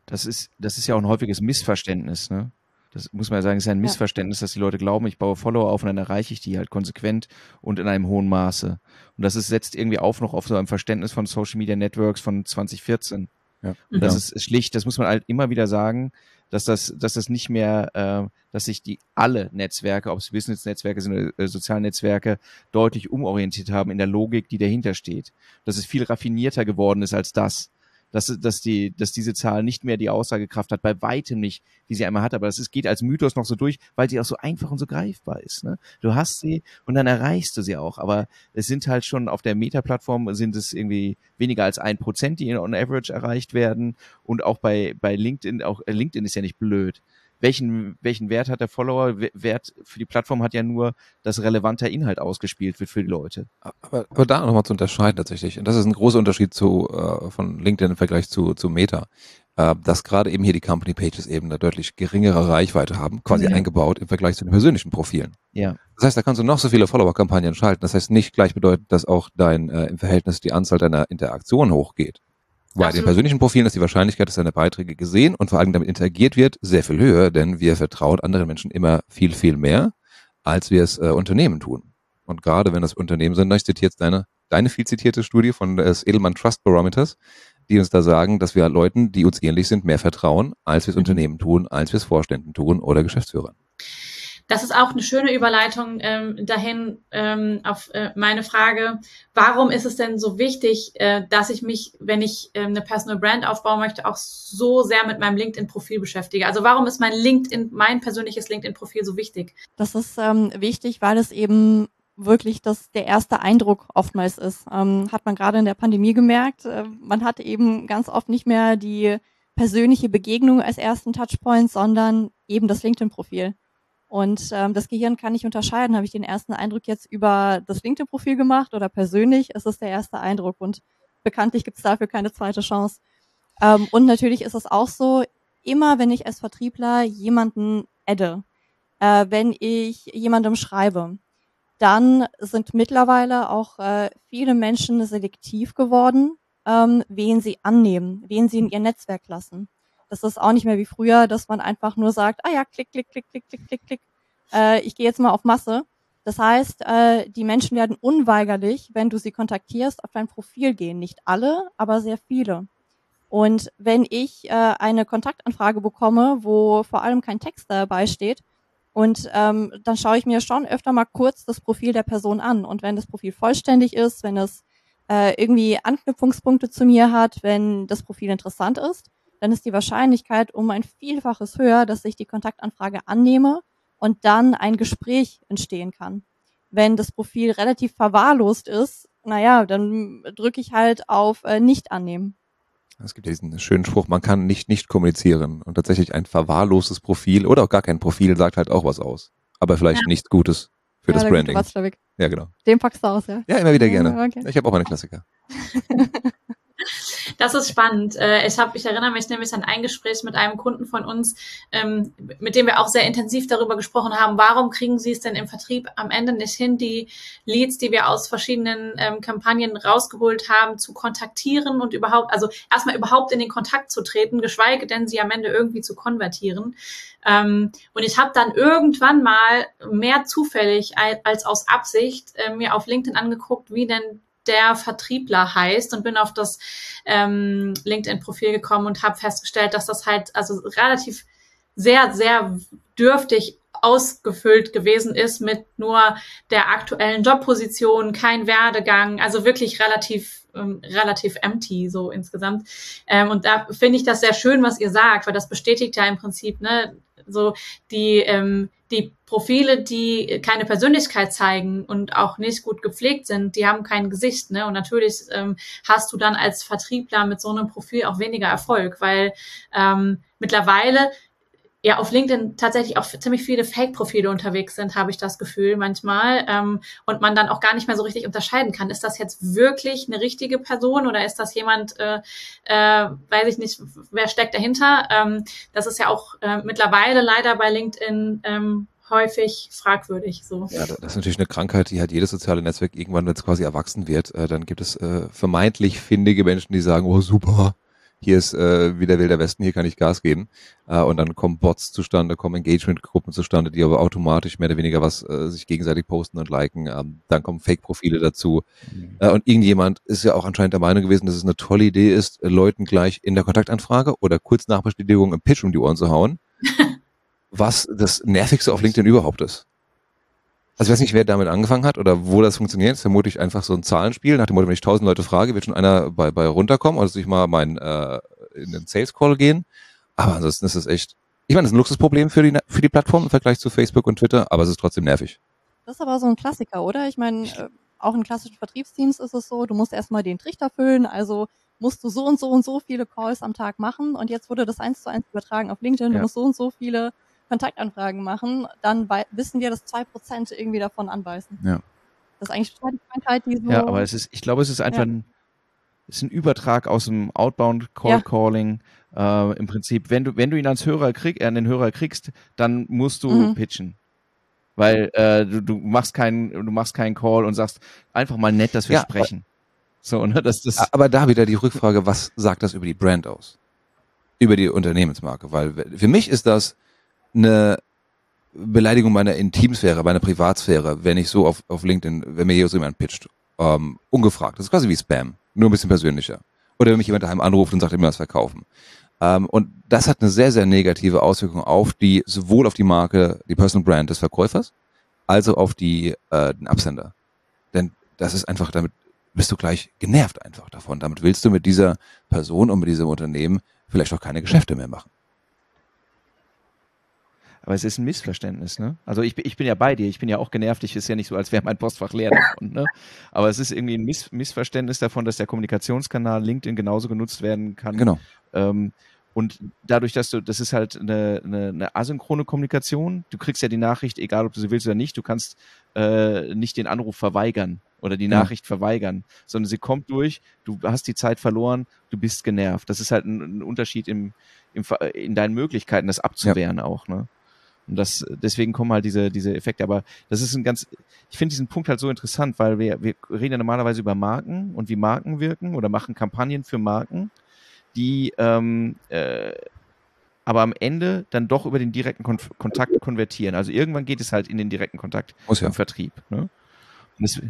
Das ist, das ist ja auch ein häufiges Missverständnis, ne? Das muss man ja sagen, ist ein Missverständnis, dass die Leute glauben, ich baue Follower auf und dann erreiche ich die halt konsequent und in einem hohen Maße. Und das ist, setzt irgendwie auf noch auf so einem Verständnis von Social Media Networks von 2014. Ja. Und das ist schlicht, das muss man halt immer wieder sagen, dass das, dass das nicht mehr, äh, dass sich die alle Netzwerke, ob es Business-Netzwerke sind oder äh, Sozialnetzwerke, deutlich umorientiert haben in der Logik, die dahinter steht. Dass es viel raffinierter geworden ist als das dass, dass, die, dass diese Zahl nicht mehr die Aussagekraft hat, bei weitem nicht, die sie einmal hat, aber es geht als Mythos noch so durch, weil sie auch so einfach und so greifbar ist. Ne? Du hast sie und dann erreichst du sie auch, aber es sind halt schon auf der Meta-Plattform sind es irgendwie weniger als ein Prozent, die on average erreicht werden und auch bei, bei LinkedIn, auch LinkedIn ist ja nicht blöd welchen, welchen Wert hat der Follower? Wert für die Plattform hat ja nur, dass relevanter Inhalt ausgespielt wird für die Leute. Aber, aber da nochmal zu unterscheiden tatsächlich. Und das ist ein großer Unterschied zu, äh, von LinkedIn im Vergleich zu, zu Meta. Äh, dass gerade eben hier die Company Pages eben eine deutlich geringere Reichweite haben, quasi ja. eingebaut im Vergleich zu den persönlichen Profilen. Ja. Das heißt, da kannst du noch so viele Follower-Kampagnen schalten. Das heißt nicht gleich bedeutet, dass auch dein äh, im Verhältnis die Anzahl deiner Interaktionen hochgeht. Bei den persönlichen Profilen ist die Wahrscheinlichkeit, dass deine Beiträge gesehen und vor allem damit interagiert wird, sehr viel höher, denn wir vertrauen anderen Menschen immer viel, viel mehr, als wir es äh, Unternehmen tun. Und gerade wenn das Unternehmen sind, ich zitiere jetzt deine, deine viel zitierte Studie von des Edelmann Trust Barometers, die uns da sagen, dass wir Leuten, die uns ähnlich sind, mehr vertrauen, als wir es mhm. Unternehmen tun, als wir es Vorständen tun oder Geschäftsführern. Das ist auch eine schöne Überleitung ähm, dahin ähm, auf äh, meine Frage, warum ist es denn so wichtig, äh, dass ich mich, wenn ich äh, eine Personal Brand aufbauen möchte, auch so sehr mit meinem LinkedIn-Profil beschäftige? Also warum ist mein LinkedIn, mein persönliches LinkedIn-Profil so wichtig? Das ist ähm, wichtig, weil es eben wirklich das der erste Eindruck oftmals ist. Ähm, hat man gerade in der Pandemie gemerkt. Äh, man hat eben ganz oft nicht mehr die persönliche Begegnung als ersten Touchpoint, sondern eben das LinkedIn-Profil. Und ähm, das Gehirn kann nicht unterscheiden, habe ich den ersten Eindruck jetzt über das LinkedIn-Profil gemacht oder persönlich. Es ist der erste Eindruck und bekanntlich gibt es dafür keine zweite Chance. Ähm, und natürlich ist es auch so, immer wenn ich als Vertriebler jemanden adde, äh, wenn ich jemandem schreibe, dann sind mittlerweile auch äh, viele Menschen selektiv geworden, ähm, wen sie annehmen, wen sie in ihr Netzwerk lassen. Das ist auch nicht mehr wie früher, dass man einfach nur sagt, ah ja, klick, klick, klick, klick, klick, klick, klick. Äh, ich gehe jetzt mal auf Masse. Das heißt, äh, die Menschen werden unweigerlich, wenn du sie kontaktierst, auf dein Profil gehen. Nicht alle, aber sehr viele. Und wenn ich äh, eine Kontaktanfrage bekomme, wo vor allem kein Text dabei steht, und ähm, dann schaue ich mir schon öfter mal kurz das Profil der Person an. Und wenn das Profil vollständig ist, wenn es äh, irgendwie Anknüpfungspunkte zu mir hat, wenn das Profil interessant ist, dann ist die Wahrscheinlichkeit um ein Vielfaches höher, dass ich die Kontaktanfrage annehme und dann ein Gespräch entstehen kann. Wenn das Profil relativ verwahrlost ist, naja, dann drücke ich halt auf äh, Nicht annehmen. Es gibt diesen schönen Spruch, man kann nicht nicht kommunizieren. Und tatsächlich ein verwahrlostes Profil oder auch gar kein Profil sagt halt auch was aus. Aber vielleicht ja. nichts Gutes für ja, das Branding. Ja, genau. Den packst du aus, ja? Ja, immer wieder gerne. Okay. Ich habe auch eine Klassiker. Das ist spannend. Äh, ich, hab, ich erinnere mich nämlich an ein Gespräch mit einem Kunden von uns, ähm, mit dem wir auch sehr intensiv darüber gesprochen haben, warum kriegen Sie es denn im Vertrieb am Ende nicht hin, die Leads, die wir aus verschiedenen ähm, Kampagnen rausgeholt haben, zu kontaktieren und überhaupt, also erstmal überhaupt in den Kontakt zu treten, geschweige denn sie am Ende irgendwie zu konvertieren. Ähm, und ich habe dann irgendwann mal mehr zufällig als aus Absicht äh, mir auf LinkedIn angeguckt, wie denn der Vertriebler heißt und bin auf das ähm, LinkedIn-Profil gekommen und habe festgestellt, dass das halt also relativ sehr, sehr dürftig ausgefüllt gewesen ist mit nur der aktuellen Jobposition, kein Werdegang, also wirklich relativ ähm, relativ empty so insgesamt. Ähm, und da finde ich das sehr schön, was ihr sagt, weil das bestätigt ja im Prinzip ne so die ähm, die Profile, die keine Persönlichkeit zeigen und auch nicht gut gepflegt sind, die haben kein Gesicht, ne? Und natürlich ähm, hast du dann als Vertriebler mit so einem Profil auch weniger Erfolg, weil ähm, mittlerweile ja auf LinkedIn tatsächlich auch ziemlich viele Fake-Profile unterwegs sind, habe ich das Gefühl manchmal. Ähm, und man dann auch gar nicht mehr so richtig unterscheiden kann. Ist das jetzt wirklich eine richtige Person oder ist das jemand, äh, äh, weiß ich nicht, wer steckt dahinter? Ähm, das ist ja auch äh, mittlerweile leider bei LinkedIn ähm, häufig fragwürdig. So. Ja, das ist natürlich eine Krankheit, die halt jedes soziale Netzwerk irgendwann, wenn es quasi erwachsen wird, äh, dann gibt es äh, vermeintlich findige Menschen, die sagen, oh super, hier ist äh, wieder Wilder Westen, hier kann ich Gas geben. Äh, und dann kommen Bots zustande, kommen Engagement-Gruppen zustande, die aber automatisch mehr oder weniger was äh, sich gegenseitig posten und liken. Ähm, dann kommen Fake-Profile dazu. Mhm. Äh, und irgendjemand ist ja auch anscheinend der Meinung gewesen, dass es eine tolle Idee ist, äh, Leuten gleich in der Kontaktanfrage oder kurz nach Bestätigung im Pitch um die Ohren zu hauen. was das Nervigste auf LinkedIn überhaupt ist. Also ich weiß nicht, wer damit angefangen hat oder wo das funktioniert. Das ist vermutlich einfach so ein Zahlenspiel. Nach dem Motto, wenn ich tausend Leute frage, wird schon einer bei, bei runterkommen oder sich mal mein, äh, in den Sales Call gehen. Aber ansonsten ist es echt, ich meine, das ist ein Luxusproblem für die, für die Plattform im Vergleich zu Facebook und Twitter, aber es ist trotzdem nervig. Das ist aber so ein Klassiker, oder? Ich meine, äh, auch in klassischen Vertriebsteams ist es so, du musst erstmal den Trichter füllen, also musst du so und so und so viele Calls am Tag machen und jetzt wurde das eins zu eins übertragen auf LinkedIn, ja. du musst so und so viele Kontaktanfragen machen, dann wissen wir, dass zwei Prozent irgendwie davon anbeißen. Ja. Das ist eigentlich total die Krankheit, die so. Ja, aber es ist, ich glaube, es ist einfach ja. ein, es ist ein Übertrag aus dem Outbound Call Calling. Ja. Äh, Im Prinzip, wenn du, wenn du ihn als Hörer krieg, äh, an den Hörer kriegst, dann musst du mhm. pitchen. Weil äh, du, du machst keinen, du machst keinen Call und sagst einfach mal nett, dass wir ja, sprechen. So, ne, das, das aber da wieder die Rückfrage, was sagt das über die Brand aus? Über die Unternehmensmarke? Weil für mich ist das eine Beleidigung meiner Intimsphäre, meiner Privatsphäre, wenn ich so auf, auf LinkedIn, wenn mir hier so jemand pitcht, ähm, ungefragt. Das ist quasi wie Spam, nur ein bisschen persönlicher. Oder wenn mich jemand daheim anruft und sagt, ich will was verkaufen. Ähm, und das hat eine sehr, sehr negative Auswirkung auf die, sowohl auf die Marke, die Personal Brand des Verkäufers, also auf die, äh, den Absender. Denn das ist einfach, damit bist du gleich genervt einfach davon. Damit willst du mit dieser Person und mit diesem Unternehmen vielleicht auch keine Geschäfte mehr machen. Aber es ist ein Missverständnis, ne? Also ich, ich bin ja bei dir, ich bin ja auch genervt, ich ist ja nicht so, als wäre mein Postfach leer davon, ne? Aber es ist irgendwie ein Miss Missverständnis davon, dass der Kommunikationskanal LinkedIn genauso genutzt werden kann. Genau. Ähm, und dadurch, dass du, das ist halt eine, eine, eine asynchrone Kommunikation. Du kriegst ja die Nachricht, egal ob du sie willst oder nicht, du kannst äh, nicht den Anruf verweigern oder die Nachricht ja. verweigern, sondern sie kommt durch, du hast die Zeit verloren, du bist genervt. Das ist halt ein, ein Unterschied im, im, in deinen Möglichkeiten, das abzuwehren ja. auch, ne? Und das, deswegen kommen halt diese, diese Effekte. Aber das ist ein ganz, ich finde diesen Punkt halt so interessant, weil wir, wir reden ja normalerweise über Marken und wie Marken wirken oder machen Kampagnen für Marken, die ähm, äh, aber am Ende dann doch über den direkten Kon Kontakt konvertieren. Also irgendwann geht es halt in den direkten Kontakt Muss ja. im Vertrieb. Ne? Das,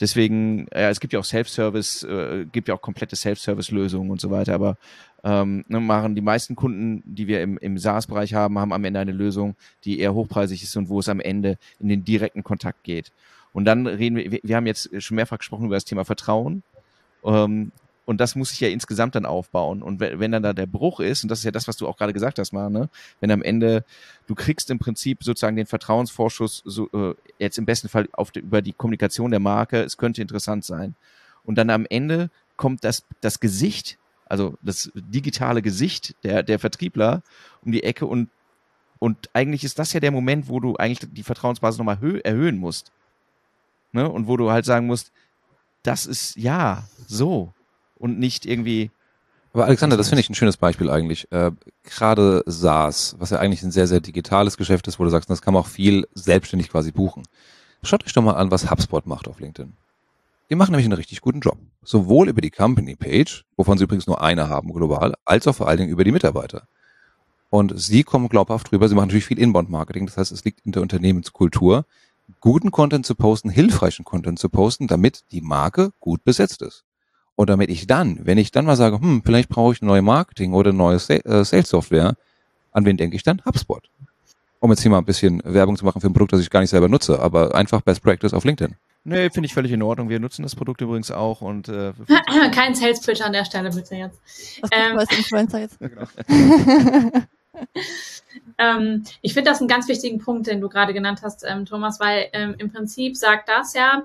deswegen, ja, es gibt ja auch Self-Service, äh, gibt ja auch komplette Self-Service-Lösungen und so weiter, aber ähm, ne, machen die meisten Kunden, die wir im, im SaaS-Bereich haben, haben am Ende eine Lösung, die eher hochpreisig ist und wo es am Ende in den direkten Kontakt geht. Und dann reden wir, wir haben jetzt schon mehrfach gesprochen über das Thema Vertrauen. Ähm, und das muss sich ja insgesamt dann aufbauen. Und wenn dann da der Bruch ist, und das ist ja das, was du auch gerade gesagt hast, mal, ne? wenn am Ende du kriegst im Prinzip sozusagen den Vertrauensvorschuss, so, äh, jetzt im besten Fall auf die, über die Kommunikation der Marke, es könnte interessant sein. Und dann am Ende kommt das, das Gesicht also das digitale Gesicht der, der Vertriebler um die Ecke und, und eigentlich ist das ja der Moment, wo du eigentlich die Vertrauensbasis nochmal erhöhen musst. Ne? Und wo du halt sagen musst, das ist ja so und nicht irgendwie. Aber Alexander, das finde ich ein schönes Beispiel eigentlich. Äh, Gerade SaaS, was ja eigentlich ein sehr, sehr digitales Geschäft ist, wo du sagst, das kann man auch viel selbstständig quasi buchen. Schaut euch doch mal an, was HubSpot macht auf LinkedIn. Die machen nämlich einen richtig guten Job. Sowohl über die Company Page, wovon sie übrigens nur eine haben global, als auch vor allen Dingen über die Mitarbeiter. Und sie kommen glaubhaft drüber. Sie machen natürlich viel Inbound-Marketing. Das heißt, es liegt in der Unternehmenskultur, guten Content zu posten, hilfreichen Content zu posten, damit die Marke gut besetzt ist. Und damit ich dann, wenn ich dann mal sage, hm, vielleicht brauche ich neue Marketing oder neue äh, Sales-Software, an wen denke ich dann? HubSpot. Um jetzt hier mal ein bisschen Werbung zu machen für ein Produkt, das ich gar nicht selber nutze, aber einfach Best Practice auf LinkedIn. Nee, finde ich völlig in Ordnung. Wir nutzen das Produkt übrigens auch und äh, kein Sales Pitch an der Stelle bitte jetzt. Was ähm, Influencer jetzt? Genau. ähm, ich finde das einen ganz wichtigen Punkt, den du gerade genannt hast, ähm, Thomas, weil ähm, im Prinzip sagt das ja,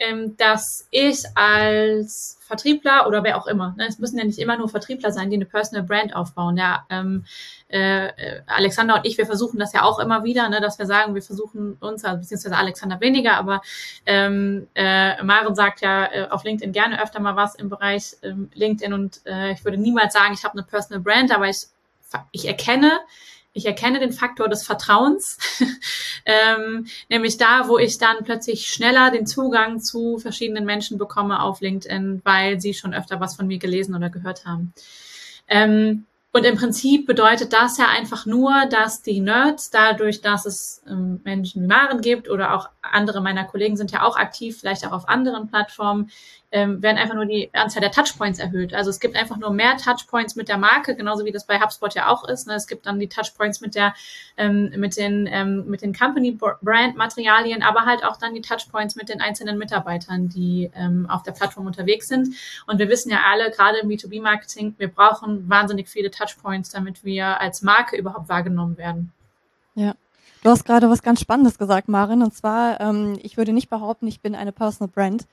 ähm, dass ich als Vertriebler oder wer auch immer, ne, es müssen ja nicht immer nur Vertriebler sein, die eine Personal Brand aufbauen. Ja, ähm, äh, Alexander und ich, wir versuchen das ja auch immer wieder, ne, dass wir sagen, wir versuchen uns, also beziehungsweise Alexander weniger, aber ähm, äh, Maren sagt ja äh, auf LinkedIn gerne öfter mal was im Bereich ähm, LinkedIn und äh, ich würde niemals sagen, ich habe eine Personal Brand, aber ich, ich erkenne, ich erkenne den Faktor des Vertrauens, ähm, nämlich da, wo ich dann plötzlich schneller den Zugang zu verschiedenen Menschen bekomme auf LinkedIn, weil sie schon öfter was von mir gelesen oder gehört haben. Ähm, und im Prinzip bedeutet das ja einfach nur, dass die Nerds, dadurch, dass es ähm, Menschen wie Maren gibt oder auch andere meiner Kollegen sind ja auch aktiv, vielleicht auch auf anderen Plattformen, ähm, werden einfach nur die Anzahl der Touchpoints erhöht. Also es gibt einfach nur mehr Touchpoints mit der Marke, genauso wie das bei HubSpot ja auch ist. Ne? Es gibt dann die Touchpoints mit der, ähm, mit den, ähm, mit den Company Brand Materialien, aber halt auch dann die Touchpoints mit den einzelnen Mitarbeitern, die ähm, auf der Plattform unterwegs sind. Und wir wissen ja alle, gerade im B2B Marketing, wir brauchen wahnsinnig viele Touchpoints, damit wir als Marke überhaupt wahrgenommen werden. Ja. Du hast gerade was ganz Spannendes gesagt, Marin, und zwar, ähm, ich würde nicht behaupten, ich bin eine Personal Brand.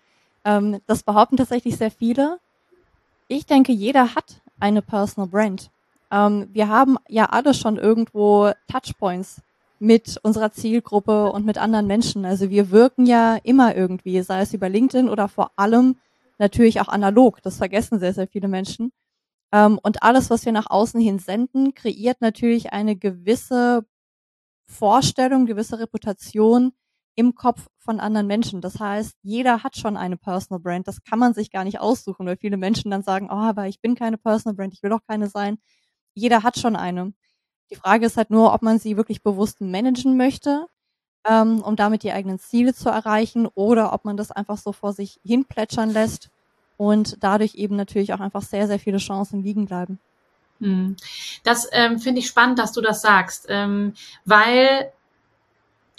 Ähm, das behaupten tatsächlich sehr viele. Ich denke, jeder hat eine Personal Brand. Ähm, wir haben ja alle schon irgendwo Touchpoints mit unserer Zielgruppe und mit anderen Menschen. Also wir wirken ja immer irgendwie, sei es über LinkedIn oder vor allem natürlich auch analog. Das vergessen sehr, sehr viele Menschen. Ähm, und alles, was wir nach außen hin senden, kreiert natürlich eine gewisse Vorstellung, gewisse Reputation im Kopf von anderen Menschen. Das heißt, jeder hat schon eine Personal Brand. Das kann man sich gar nicht aussuchen, weil viele Menschen dann sagen, oh, aber ich bin keine Personal Brand, ich will auch keine sein. Jeder hat schon eine. Die Frage ist halt nur, ob man sie wirklich bewusst managen möchte, ähm, um damit die eigenen Ziele zu erreichen, oder ob man das einfach so vor sich hin plätschern lässt und dadurch eben natürlich auch einfach sehr, sehr viele Chancen liegen bleiben. Hm. Das ähm, finde ich spannend, dass du das sagst, ähm, weil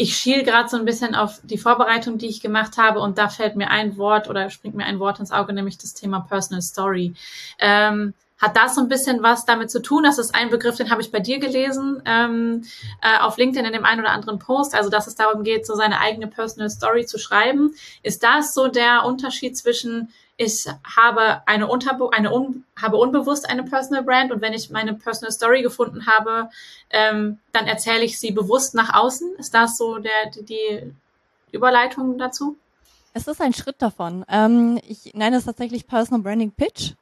ich schiel gerade so ein bisschen auf die Vorbereitung, die ich gemacht habe, und da fällt mir ein Wort oder springt mir ein Wort ins Auge, nämlich das Thema Personal Story. Ähm, hat das so ein bisschen was damit zu tun? Das ist ein Begriff, den habe ich bei dir gelesen, ähm, äh, auf LinkedIn in dem einen oder anderen Post, also dass es darum geht, so seine eigene Personal Story zu schreiben. Ist das so der Unterschied zwischen ich habe eine, Unterbe eine un habe unbewusst eine Personal Brand und wenn ich meine Personal Story gefunden habe, ähm, dann erzähle ich sie bewusst nach außen. Ist das so der, die, die Überleitung dazu? Es ist ein Schritt davon. Ähm, ich nenne es tatsächlich Personal Branding Pitch,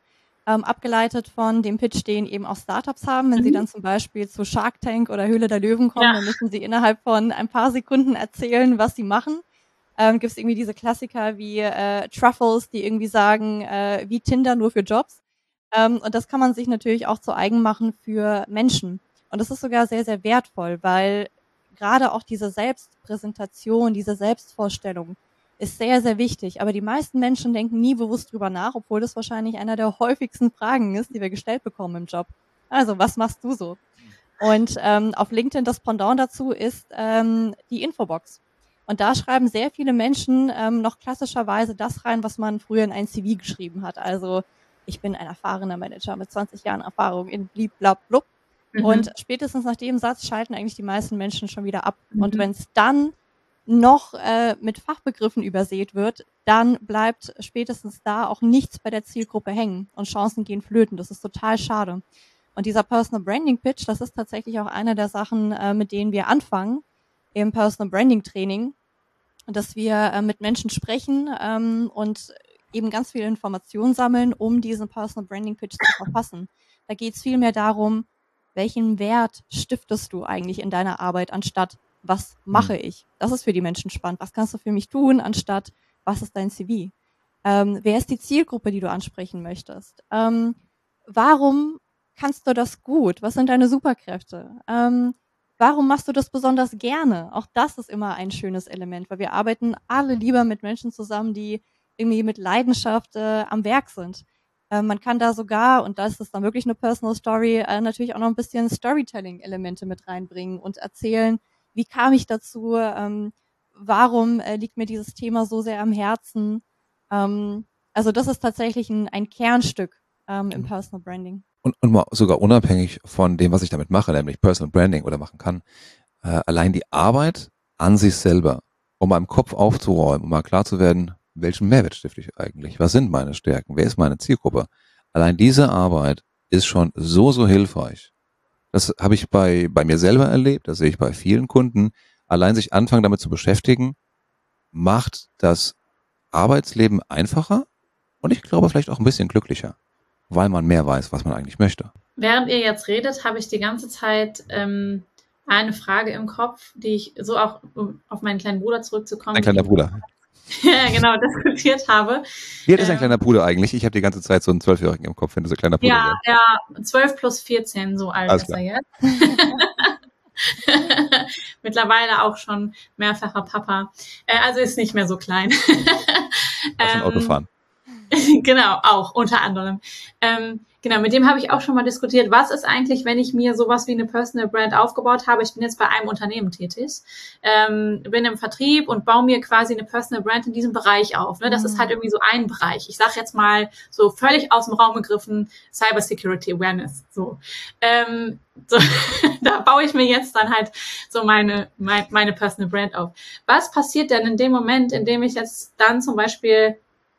ähm, abgeleitet von dem Pitch, den eben auch Startups haben. Wenn mhm. sie dann zum Beispiel zu Shark Tank oder Höhle der Löwen kommen, ja. dann müssen sie innerhalb von ein paar Sekunden erzählen, was sie machen ähm, gibt es irgendwie diese Klassiker wie äh, Truffles, die irgendwie sagen, äh, wie Tinder nur für Jobs. Ähm, und das kann man sich natürlich auch zu eigen machen für Menschen. Und das ist sogar sehr, sehr wertvoll, weil gerade auch diese Selbstpräsentation, diese Selbstvorstellung ist sehr, sehr wichtig. Aber die meisten Menschen denken nie bewusst drüber nach, obwohl das wahrscheinlich einer der häufigsten Fragen ist, die wir gestellt bekommen im Job. Also, was machst du so? Und ähm, auf LinkedIn das Pendant dazu ist ähm, die Infobox. Und da schreiben sehr viele Menschen ähm, noch klassischerweise das rein, was man früher in ein CV geschrieben hat. Also ich bin ein erfahrener Manager mit 20 Jahren Erfahrung in bliblablub. Mhm. Und spätestens nach dem Satz schalten eigentlich die meisten Menschen schon wieder ab. Mhm. Und wenn es dann noch äh, mit Fachbegriffen übersät wird, dann bleibt spätestens da auch nichts bei der Zielgruppe hängen und Chancen gehen flöten. Das ist total schade. Und dieser Personal Branding Pitch, das ist tatsächlich auch eine der Sachen, äh, mit denen wir anfangen, im Personal Branding Training, dass wir äh, mit Menschen sprechen ähm, und eben ganz viele Informationen sammeln, um diesen Personal Branding Pitch zu verfassen. Da geht es vielmehr darum, welchen Wert stiftest du eigentlich in deiner Arbeit, anstatt was mache mhm. ich? Das ist für die Menschen spannend. Was kannst du für mich tun, anstatt was ist dein CV? Ähm, wer ist die Zielgruppe, die du ansprechen möchtest? Ähm, warum kannst du das gut? Was sind deine Superkräfte? Ähm, Warum machst du das besonders gerne? Auch das ist immer ein schönes Element, weil wir arbeiten alle lieber mit Menschen zusammen, die irgendwie mit Leidenschaft äh, am Werk sind. Äh, man kann da sogar, und das ist dann wirklich eine Personal Story, äh, natürlich auch noch ein bisschen Storytelling-Elemente mit reinbringen und erzählen, wie kam ich dazu, ähm, warum äh, liegt mir dieses Thema so sehr am Herzen. Ähm, also das ist tatsächlich ein, ein Kernstück ähm, im mhm. Personal Branding. Und, und mal sogar unabhängig von dem, was ich damit mache, nämlich Personal Branding oder machen kann, äh, allein die Arbeit an sich selber, um im Kopf aufzuräumen, um mal klar zu werden, welchen Mehrwert stifte ich eigentlich? Was sind meine Stärken? Wer ist meine Zielgruppe? Allein diese Arbeit ist schon so, so hilfreich. Das habe ich bei, bei mir selber erlebt, das sehe ich bei vielen Kunden. Allein sich anfangen damit zu beschäftigen, macht das Arbeitsleben einfacher und ich glaube vielleicht auch ein bisschen glücklicher, weil man mehr weiß, was man eigentlich möchte. Während ihr jetzt redet, habe ich die ganze Zeit ähm, eine Frage im Kopf, die ich so auch, um auf meinen kleinen Bruder zurückzukommen. Ein kleiner Bruder. ja, genau, diskutiert habe. Wie alt ist ein ähm, kleiner Bruder eigentlich? Ich habe die ganze Zeit so einen Zwölfjährigen im Kopf, wenn du so kleiner Bruder Ja, ja, zwölf plus 14, so alt Alles ist klar. er jetzt. Mittlerweile auch schon mehrfacher Papa. Äh, also ist nicht mehr so klein. Auch schon Autofahren. genau, auch unter anderem. Ähm, genau, mit dem habe ich auch schon mal diskutiert. Was ist eigentlich, wenn ich mir sowas wie eine Personal Brand aufgebaut habe? Ich bin jetzt bei einem Unternehmen tätig, ähm, bin im Vertrieb und baue mir quasi eine Personal Brand in diesem Bereich auf. Ne? Das mhm. ist halt irgendwie so ein Bereich. Ich sage jetzt mal so völlig aus dem Raum gegriffen Cyber Security Awareness. So, ähm, so da baue ich mir jetzt dann halt so meine, meine meine Personal Brand auf. Was passiert denn in dem Moment, in dem ich jetzt dann zum Beispiel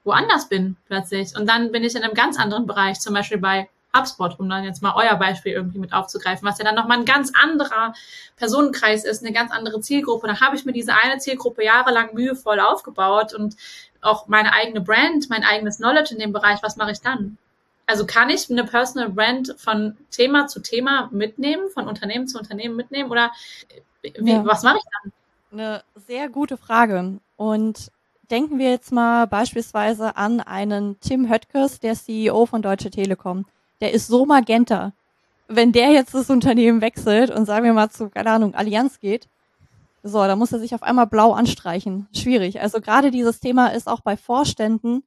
woanders bin plötzlich. Und dann bin ich in einem ganz anderen Bereich, zum Beispiel bei HubSpot, um dann jetzt mal euer Beispiel irgendwie mit aufzugreifen, was ja dann nochmal ein ganz anderer Personenkreis ist, eine ganz andere Zielgruppe. Dann habe ich mir diese eine Zielgruppe jahrelang mühevoll aufgebaut und auch meine eigene Brand, mein eigenes Knowledge in dem Bereich. Was mache ich dann? Also kann ich eine Personal Brand von Thema zu Thema mitnehmen, von Unternehmen zu Unternehmen mitnehmen oder wie, ja. was mache ich dann? Eine sehr gute Frage. Und denken wir jetzt mal beispielsweise an einen Tim Höttges, der CEO von Deutsche Telekom. Der ist so magenta. Wenn der jetzt das Unternehmen wechselt und sagen wir mal zu, keine Ahnung, Allianz geht, so, da muss er sich auf einmal blau anstreichen. Schwierig. Also gerade dieses Thema ist auch bei Vorständen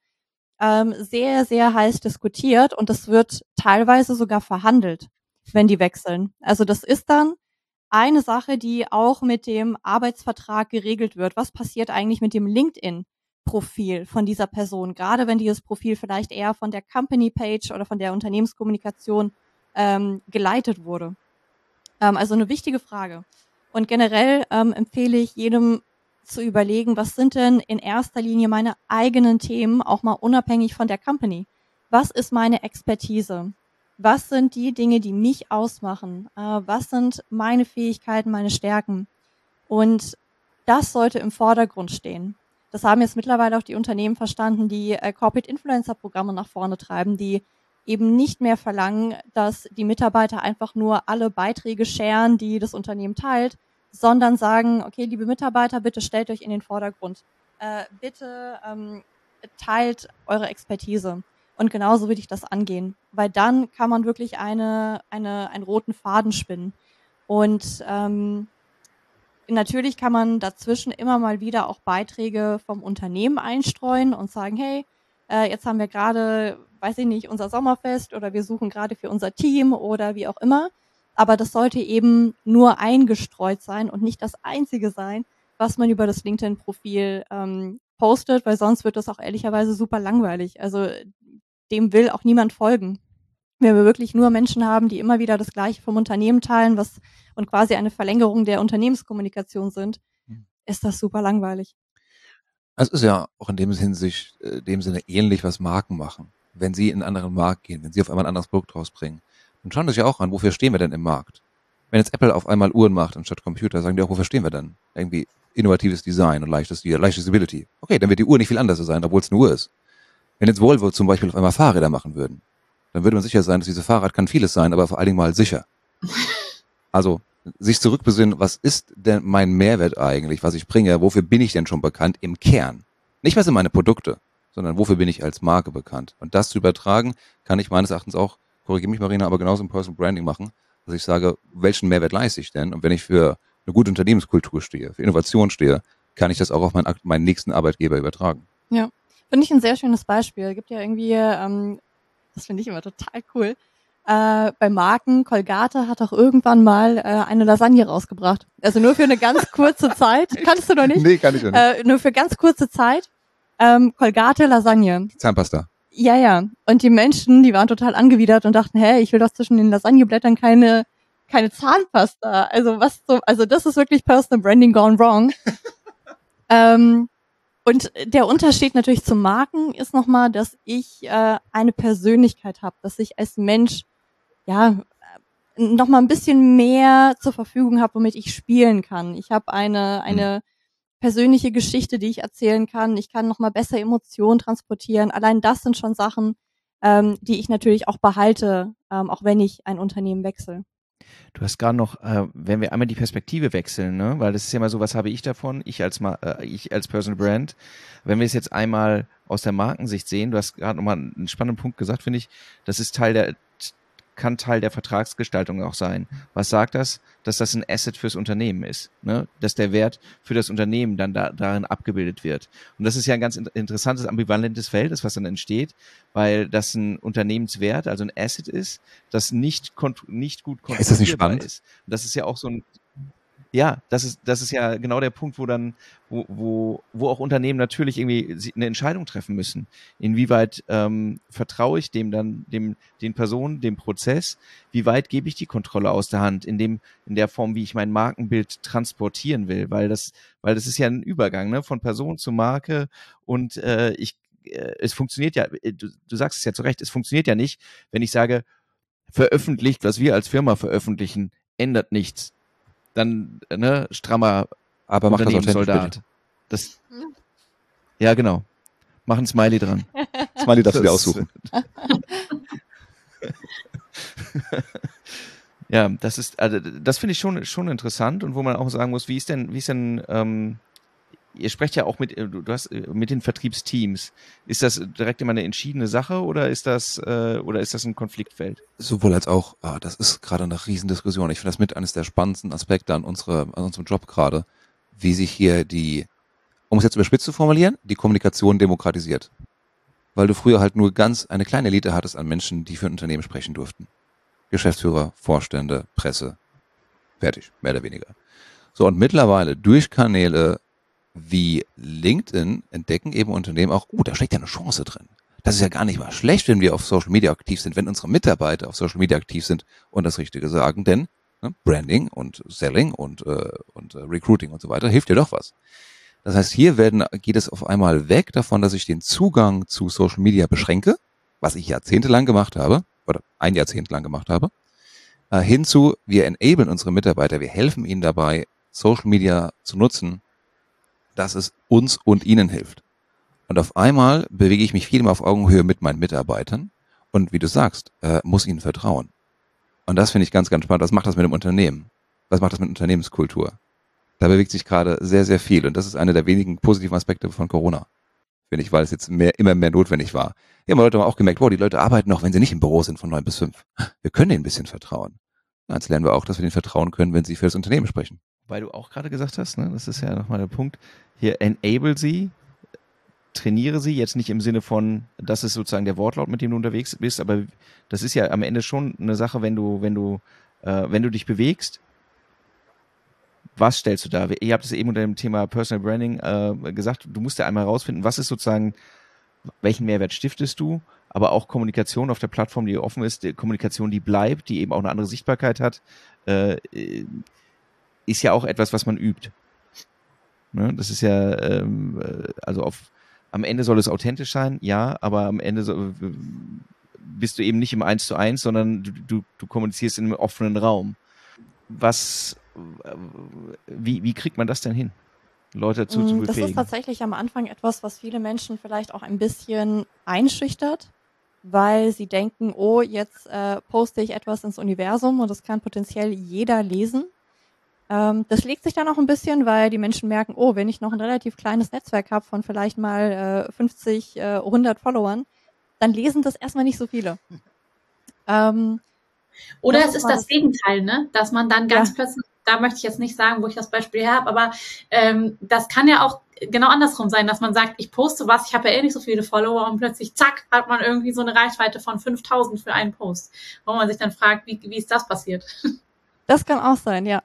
ähm, sehr, sehr heiß diskutiert und es wird teilweise sogar verhandelt, wenn die wechseln. Also das ist dann eine Sache, die auch mit dem Arbeitsvertrag geregelt wird. Was passiert eigentlich mit dem LinkedIn-Profil von dieser Person? Gerade wenn dieses Profil vielleicht eher von der Company-Page oder von der Unternehmenskommunikation ähm, geleitet wurde. Ähm, also eine wichtige Frage. Und generell ähm, empfehle ich jedem zu überlegen, was sind denn in erster Linie meine eigenen Themen, auch mal unabhängig von der Company? Was ist meine Expertise? Was sind die Dinge, die mich ausmachen? Äh, was sind meine Fähigkeiten, meine Stärken? Und das sollte im Vordergrund stehen. Das haben jetzt mittlerweile auch die Unternehmen verstanden, die äh, Corporate Influencer Programme nach vorne treiben, die eben nicht mehr verlangen, dass die Mitarbeiter einfach nur alle Beiträge scheren, die das Unternehmen teilt, sondern sagen, okay, liebe Mitarbeiter, bitte stellt euch in den Vordergrund. Äh, bitte ähm, teilt eure Expertise. Und genauso würde ich das angehen, weil dann kann man wirklich eine, eine, einen roten Faden spinnen. Und ähm, natürlich kann man dazwischen immer mal wieder auch Beiträge vom Unternehmen einstreuen und sagen, hey, äh, jetzt haben wir gerade, weiß ich nicht, unser Sommerfest oder wir suchen gerade für unser Team oder wie auch immer. Aber das sollte eben nur eingestreut sein und nicht das Einzige sein, was man über das LinkedIn-Profil ähm, postet, weil sonst wird das auch ehrlicherweise super langweilig. Also dem will auch niemand folgen. Wenn wir wirklich nur Menschen haben, die immer wieder das Gleiche vom Unternehmen teilen, was und quasi eine Verlängerung der Unternehmenskommunikation sind, mhm. ist das super langweilig. Es ist ja auch in dem, Hinsicht, äh, dem Sinne ähnlich, was Marken machen. Wenn sie in einen anderen Markt gehen, wenn sie auf einmal ein anderes Produkt rausbringen, dann schauen sie sich ja auch an, wofür stehen wir denn im Markt? Wenn jetzt Apple auf einmal Uhren macht anstatt Computer, sagen die auch, wofür stehen wir denn? Irgendwie innovatives Design und leichtes, leichte Stability. Okay, dann wird die Uhr nicht viel anders sein, obwohl es eine Uhr ist. Wenn jetzt Volvo zum Beispiel auf einmal Fahrräder machen würden, dann würde man sicher sein, dass dieses Fahrrad kann vieles sein, aber vor allen Dingen mal sicher. Also sich zurückbesinnen, was ist denn mein Mehrwert eigentlich, was ich bringe, wofür bin ich denn schon bekannt im Kern? Nicht was sind meine Produkte, sondern wofür bin ich als Marke bekannt? Und das zu übertragen, kann ich meines Erachtens auch, korrigiere mich Marina, aber genauso im Personal Branding machen, dass ich sage, welchen Mehrwert leiste ich denn? Und wenn ich für eine gute Unternehmenskultur stehe, für Innovation stehe, kann ich das auch auf meinen, meinen nächsten Arbeitgeber übertragen. Ja. Finde ich ein sehr schönes Beispiel. Es gibt ja irgendwie, ähm, das finde ich immer total cool, äh, bei Marken, Colgate hat auch irgendwann mal äh, eine Lasagne rausgebracht. Also nur für eine ganz kurze Zeit. Kannst du noch nicht? Nee, kann ich noch nicht. Äh, nur für ganz kurze Zeit. Ähm, Colgate Lasagne. Zahnpasta. Ja, ja. Und die Menschen, die waren total angewidert und dachten, hä, ich will doch zwischen den Lasagneblättern keine, keine Zahnpasta. Also was so, also das ist wirklich Personal Branding gone wrong. ähm, und der Unterschied natürlich zu Marken ist nochmal, dass ich äh, eine Persönlichkeit habe, dass ich als Mensch ja nochmal ein bisschen mehr zur Verfügung habe, womit ich spielen kann. Ich habe eine, eine persönliche Geschichte, die ich erzählen kann. Ich kann nochmal besser Emotionen transportieren. Allein das sind schon Sachen, ähm, die ich natürlich auch behalte, ähm, auch wenn ich ein Unternehmen wechsle. Du hast gerade noch, äh, wenn wir einmal die Perspektive wechseln, ne? weil das ist ja immer so, was habe ich davon, ich als, äh, ich als Personal Brand. Wenn wir es jetzt einmal aus der Markensicht sehen, du hast gerade nochmal einen spannenden Punkt gesagt, finde ich, das ist Teil der, kann Teil der Vertragsgestaltung auch sein. Was sagt das? Dass das ein Asset fürs Unternehmen ist, ne? dass der Wert für das Unternehmen dann da, darin abgebildet wird. Und das ist ja ein ganz interessantes, ambivalentes Feld, was dann entsteht, weil das ein Unternehmenswert, also ein Asset ist, das nicht, nicht gut kontrollierbar ja, ist. Das nicht spannend? Ist. Und das ist ja auch so ein ja, das ist, das ist ja genau der Punkt, wo dann, wo, wo, wo auch Unternehmen natürlich irgendwie eine Entscheidung treffen müssen. Inwieweit ähm, vertraue ich dem dann, dem, den Personen, dem Prozess? Wie weit gebe ich die Kontrolle aus der Hand in dem, in der Form, wie ich mein Markenbild transportieren will? Weil das, weil das ist ja ein Übergang, ne, von Person zu Marke und äh, ich, äh, es funktioniert ja, äh, du, du sagst es ja zu Recht, es funktioniert ja nicht, wenn ich sage, veröffentlicht, was wir als Firma veröffentlichen, ändert nichts dann ne, strammer aber macht das Soldat. Das, ja, genau. Mach ein Smiley dran. Smiley darfst du dir aussuchen. ja, das ist, also das finde ich schon, schon interessant und wo man auch sagen muss, wie ist denn, wie ist denn ähm, ihr sprecht ja auch mit, äh, du hast äh, mit den Vertriebsteams. Ist das direkt immer eine entschiedene Sache oder ist das äh, oder ist das ein Konfliktfeld? Sowohl als auch. Ah, das ist gerade eine Riesendiskussion. Ich finde das mit eines der spannendsten Aspekte an, unsere, an unserem Job gerade, wie sich hier die, um es jetzt überspitzt zu formulieren, die Kommunikation demokratisiert. Weil du früher halt nur ganz eine kleine Elite hattest an Menschen, die für ein Unternehmen sprechen durften. Geschäftsführer, Vorstände, Presse. Fertig, mehr oder weniger. So, und mittlerweile durch Kanäle wie LinkedIn entdecken eben Unternehmen auch, oh, da steckt ja eine Chance drin. Das ist ja gar nicht mal schlecht, wenn wir auf Social Media aktiv sind, wenn unsere Mitarbeiter auf Social Media aktiv sind und das Richtige sagen, denn ne, Branding und Selling und, äh, und äh, Recruiting und so weiter hilft dir doch was. Das heißt, hier werden, geht es auf einmal weg davon, dass ich den Zugang zu Social Media beschränke, was ich jahrzehntelang gemacht habe, oder ein Jahrzehnt lang gemacht habe, äh, hinzu, wir enablen unsere Mitarbeiter, wir helfen ihnen dabei, Social Media zu nutzen, dass es uns und ihnen hilft. Und auf einmal bewege ich mich viel mehr auf Augenhöhe mit meinen Mitarbeitern und wie du sagst, äh, muss ihnen vertrauen. Und das finde ich ganz, ganz spannend. Was macht das mit dem Unternehmen? Was macht das mit Unternehmenskultur? Da bewegt sich gerade sehr, sehr viel. Und das ist einer der wenigen positiven Aspekte von Corona. Finde ich, weil es jetzt mehr, immer mehr notwendig war. Hier haben Leute auch gemerkt, wow, die Leute arbeiten noch, wenn sie nicht im Büro sind von neun bis fünf. Wir können denen ein bisschen vertrauen. Jetzt lernen wir auch, dass wir denen vertrauen können, wenn sie für das Unternehmen sprechen. Weil du auch gerade gesagt hast, ne, das ist ja nochmal der Punkt, hier enable sie, trainiere sie, jetzt nicht im Sinne von, das ist sozusagen der Wortlaut, mit dem du unterwegs bist, aber das ist ja am Ende schon eine Sache, wenn du, wenn du, äh, wenn du dich bewegst, was stellst du da? Ihr habt es eben unter dem Thema Personal Branding äh, gesagt, du musst ja einmal herausfinden, was ist sozusagen, welchen Mehrwert stiftest du, aber auch Kommunikation auf der Plattform, die offen ist, Kommunikation, die bleibt, die eben auch eine andere Sichtbarkeit hat, äh, ist ja auch etwas, was man übt. Ne? Das ist ja, ähm, äh, also auf, am Ende soll es authentisch sein, ja, aber am Ende so, bist du eben nicht im Eins zu eins, sondern du, du, du kommunizierst in einem offenen Raum. Was, äh, wie, wie kriegt man das denn hin? Leute dazu zu befähigen? Das ist tatsächlich am Anfang etwas, was viele Menschen vielleicht auch ein bisschen einschüchtert, weil sie denken, oh, jetzt äh, poste ich etwas ins Universum und das kann potenziell jeder lesen. Ähm, das legt sich dann auch ein bisschen, weil die Menschen merken, oh, wenn ich noch ein relativ kleines Netzwerk habe von vielleicht mal äh, 50, äh, 100 Followern, dann lesen das erstmal nicht so viele. Ähm, Oder es ist das, das Gegenteil, ne? dass man dann ganz ja. plötzlich, da möchte ich jetzt nicht sagen, wo ich das Beispiel her habe, aber ähm, das kann ja auch genau andersrum sein, dass man sagt, ich poste was, ich habe ja eh nicht so viele Follower und plötzlich, zack, hat man irgendwie so eine Reichweite von 5000 für einen Post, wo man sich dann fragt, wie, wie ist das passiert? Das kann auch sein, ja.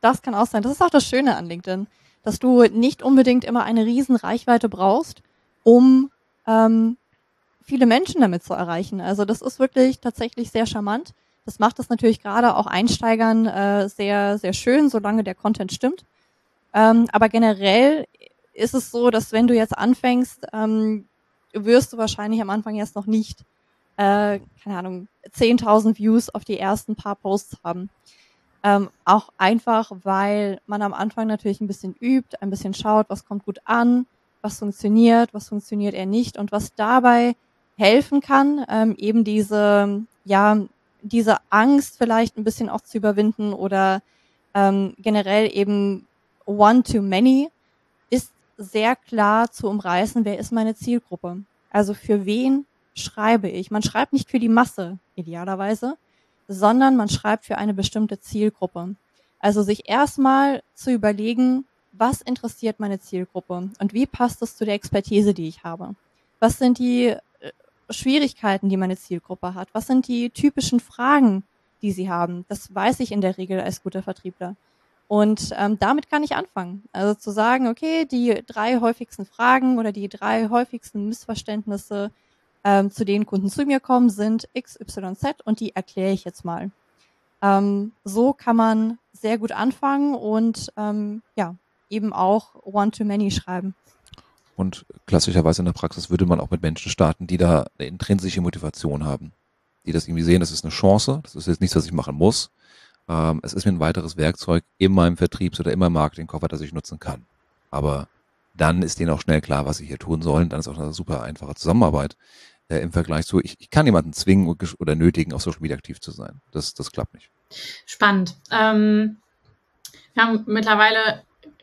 Das kann auch sein. Das ist auch das Schöne an LinkedIn, dass du nicht unbedingt immer eine riesen Reichweite brauchst, um ähm, viele Menschen damit zu erreichen. Also das ist wirklich tatsächlich sehr charmant. Das macht es natürlich gerade auch Einsteigern äh, sehr, sehr schön, solange der Content stimmt. Ähm, aber generell ist es so, dass wenn du jetzt anfängst, ähm, wirst du wahrscheinlich am Anfang jetzt noch nicht, äh, keine Ahnung, 10.000 Views auf die ersten paar Posts haben. Ähm, auch einfach, weil man am Anfang natürlich ein bisschen übt, ein bisschen schaut, was kommt gut an, was funktioniert, was funktioniert eher nicht und was dabei helfen kann, ähm, eben diese, ja, diese Angst vielleicht ein bisschen auch zu überwinden oder ähm, generell eben one to many ist sehr klar zu umreißen, wer ist meine Zielgruppe. Also für wen schreibe ich? Man schreibt nicht für die Masse, idealerweise, sondern man schreibt für eine bestimmte Zielgruppe. Also sich erstmal zu überlegen, was interessiert meine Zielgruppe und wie passt es zu der Expertise, die ich habe? Was sind die äh, Schwierigkeiten, die meine Zielgruppe hat? Was sind die typischen Fragen, die sie haben? Das weiß ich in der Regel als guter Vertriebler. Und ähm, damit kann ich anfangen. Also zu sagen, okay, die drei häufigsten Fragen oder die drei häufigsten Missverständnisse, ähm, zu denen Kunden zu mir kommen, sind X, Y, Z und die erkläre ich jetzt mal. Ähm, so kann man sehr gut anfangen und ähm, ja, eben auch One-to-Many schreiben. Und klassischerweise in der Praxis würde man auch mit Menschen starten, die da eine intrinsische Motivation haben. Die das irgendwie sehen, das ist eine Chance, das ist jetzt nichts, was ich machen muss. Ähm, es ist mir ein weiteres Werkzeug in meinem Vertriebs- oder in meinem Marketingkoffer, das ich nutzen kann. Aber dann ist denen auch schnell klar, was sie hier tun sollen. Dann ist auch eine super einfache Zusammenarbeit äh, im Vergleich zu, ich, ich kann jemanden zwingen oder nötigen, auf Social Media aktiv zu sein. Das, das klappt nicht. Spannend. Ähm, wir haben mittlerweile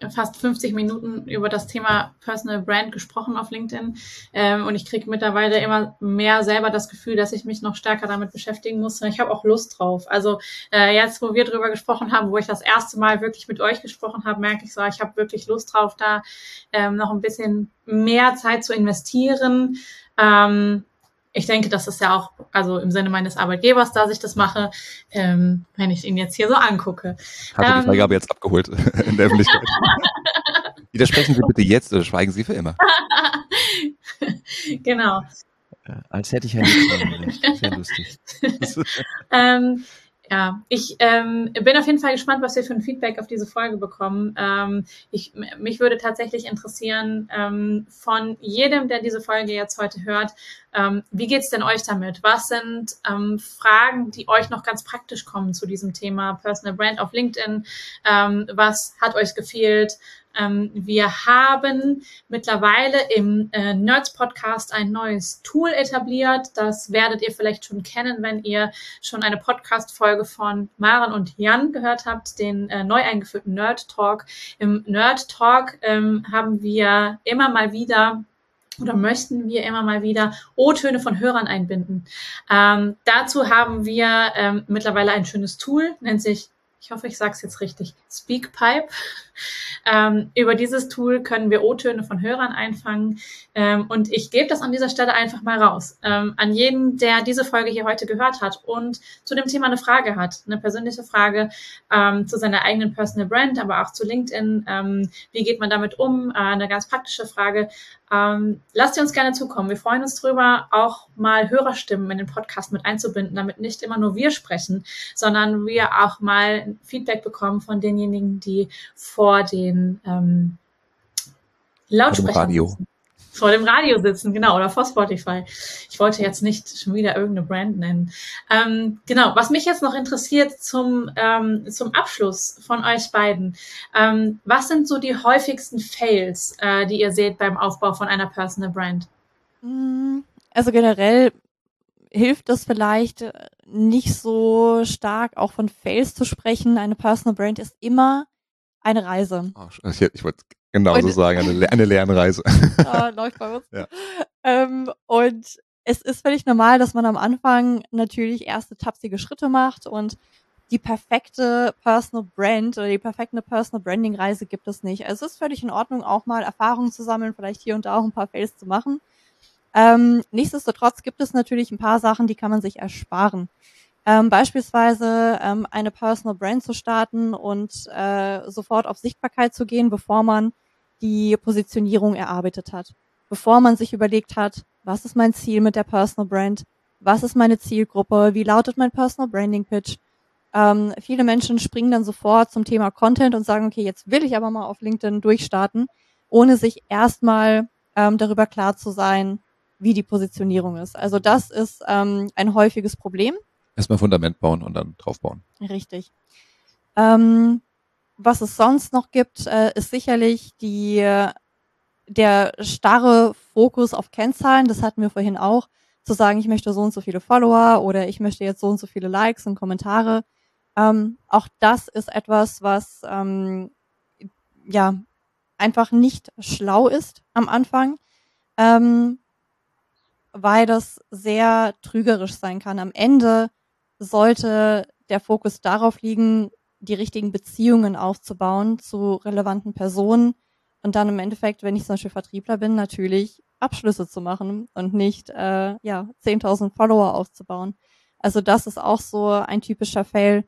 fast 50 Minuten über das Thema Personal Brand gesprochen auf LinkedIn ähm, und ich kriege mittlerweile immer mehr selber das Gefühl, dass ich mich noch stärker damit beschäftigen muss. Und ich habe auch Lust drauf. Also äh, jetzt, wo wir drüber gesprochen haben, wo ich das erste Mal wirklich mit euch gesprochen habe, merke ich so, ich habe wirklich Lust drauf, da ähm, noch ein bisschen mehr Zeit zu investieren. Ähm, ich denke, das ist ja auch, also im Sinne meines Arbeitgebers, dass ich das mache, ähm, wenn ich ihn jetzt hier so angucke. Hat ähm, die Freigabe jetzt abgeholt in der Öffentlichkeit? Widersprechen Sie bitte jetzt oder schweigen Sie für immer? genau. Als hätte ich ein Recht. Sehr lustig. ähm, ja, ich ähm, bin auf jeden Fall gespannt, was wir für ein Feedback auf diese Folge bekommen. Ähm, ich, mich würde tatsächlich interessieren ähm, von jedem, der diese Folge jetzt heute hört, ähm, wie geht's denn euch damit? Was sind ähm, Fragen, die euch noch ganz praktisch kommen zu diesem Thema Personal Brand auf LinkedIn? Ähm, was hat euch gefehlt? Ähm, wir haben mittlerweile im äh, Nerds Podcast ein neues Tool etabliert. Das werdet ihr vielleicht schon kennen, wenn ihr schon eine Podcast-Folge von Maren und Jan gehört habt, den äh, neu eingeführten Nerd Talk. Im Nerd Talk ähm, haben wir immer mal wieder oder möchten wir immer mal wieder O-Töne von Hörern einbinden. Ähm, dazu haben wir ähm, mittlerweile ein schönes Tool, nennt sich ich hoffe, ich sage es jetzt richtig, Speakpipe. Ähm, über dieses Tool können wir O-Töne von Hörern einfangen. Ähm, und ich gebe das an dieser Stelle einfach mal raus. Ähm, an jeden, der diese Folge hier heute gehört hat und zu dem Thema eine Frage hat, eine persönliche Frage ähm, zu seiner eigenen Personal Brand, aber auch zu LinkedIn. Ähm, wie geht man damit um? Äh, eine ganz praktische Frage. Ähm, lasst ihr uns gerne zukommen. Wir freuen uns drüber, auch mal Hörerstimmen in den Podcast mit einzubinden, damit nicht immer nur wir sprechen, sondern wir auch mal Feedback bekommen von denjenigen, die vor den ähm, Lautsprechern sitzen. Vor dem Radio sitzen, genau, oder vor Spotify. Ich wollte jetzt nicht schon wieder irgendeine Brand nennen. Ähm, genau, was mich jetzt noch interessiert zum, ähm, zum Abschluss von euch beiden. Ähm, was sind so die häufigsten Fails, äh, die ihr seht beim Aufbau von einer Personal Brand? Mm, also generell hilft es vielleicht äh, nicht so stark auch von Fails zu sprechen. Eine Personal Brand ist immer eine Reise. Oh, ich, ich wollte genauso sagen, eine, eine Lernreise. ah, läuft bei uns. Ja. Ähm, und es ist völlig normal, dass man am Anfang natürlich erste tapsige Schritte macht und die perfekte Personal Brand oder die perfekte Personal Branding Reise gibt es nicht. Also es ist völlig in Ordnung, auch mal Erfahrungen zu sammeln, vielleicht hier und da auch ein paar Fails zu machen. Ähm, nichtsdestotrotz gibt es natürlich ein paar Sachen, die kann man sich ersparen. Ähm, beispielsweise ähm, eine Personal Brand zu starten und äh, sofort auf Sichtbarkeit zu gehen, bevor man die Positionierung erarbeitet hat. Bevor man sich überlegt hat, was ist mein Ziel mit der Personal Brand, was ist meine Zielgruppe, wie lautet mein Personal Branding Pitch. Ähm, viele Menschen springen dann sofort zum Thema Content und sagen, okay, jetzt will ich aber mal auf LinkedIn durchstarten, ohne sich erstmal ähm, darüber klar zu sein, wie die Positionierung ist. Also das ist ähm, ein häufiges Problem. Erstmal Fundament bauen und dann draufbauen. Richtig. Ähm, was es sonst noch gibt, äh, ist sicherlich die, der starre Fokus auf Kennzahlen. Das hatten wir vorhin auch. Zu sagen, ich möchte so und so viele Follower oder ich möchte jetzt so und so viele Likes und Kommentare. Ähm, auch das ist etwas, was ähm, ja einfach nicht schlau ist am Anfang. Ähm, weil das sehr trügerisch sein kann. Am Ende sollte der Fokus darauf liegen, die richtigen Beziehungen aufzubauen zu relevanten Personen und dann im Endeffekt, wenn ich zum Beispiel Vertriebler bin, natürlich Abschlüsse zu machen und nicht äh, ja 10.000 Follower aufzubauen. Also das ist auch so ein typischer Fail.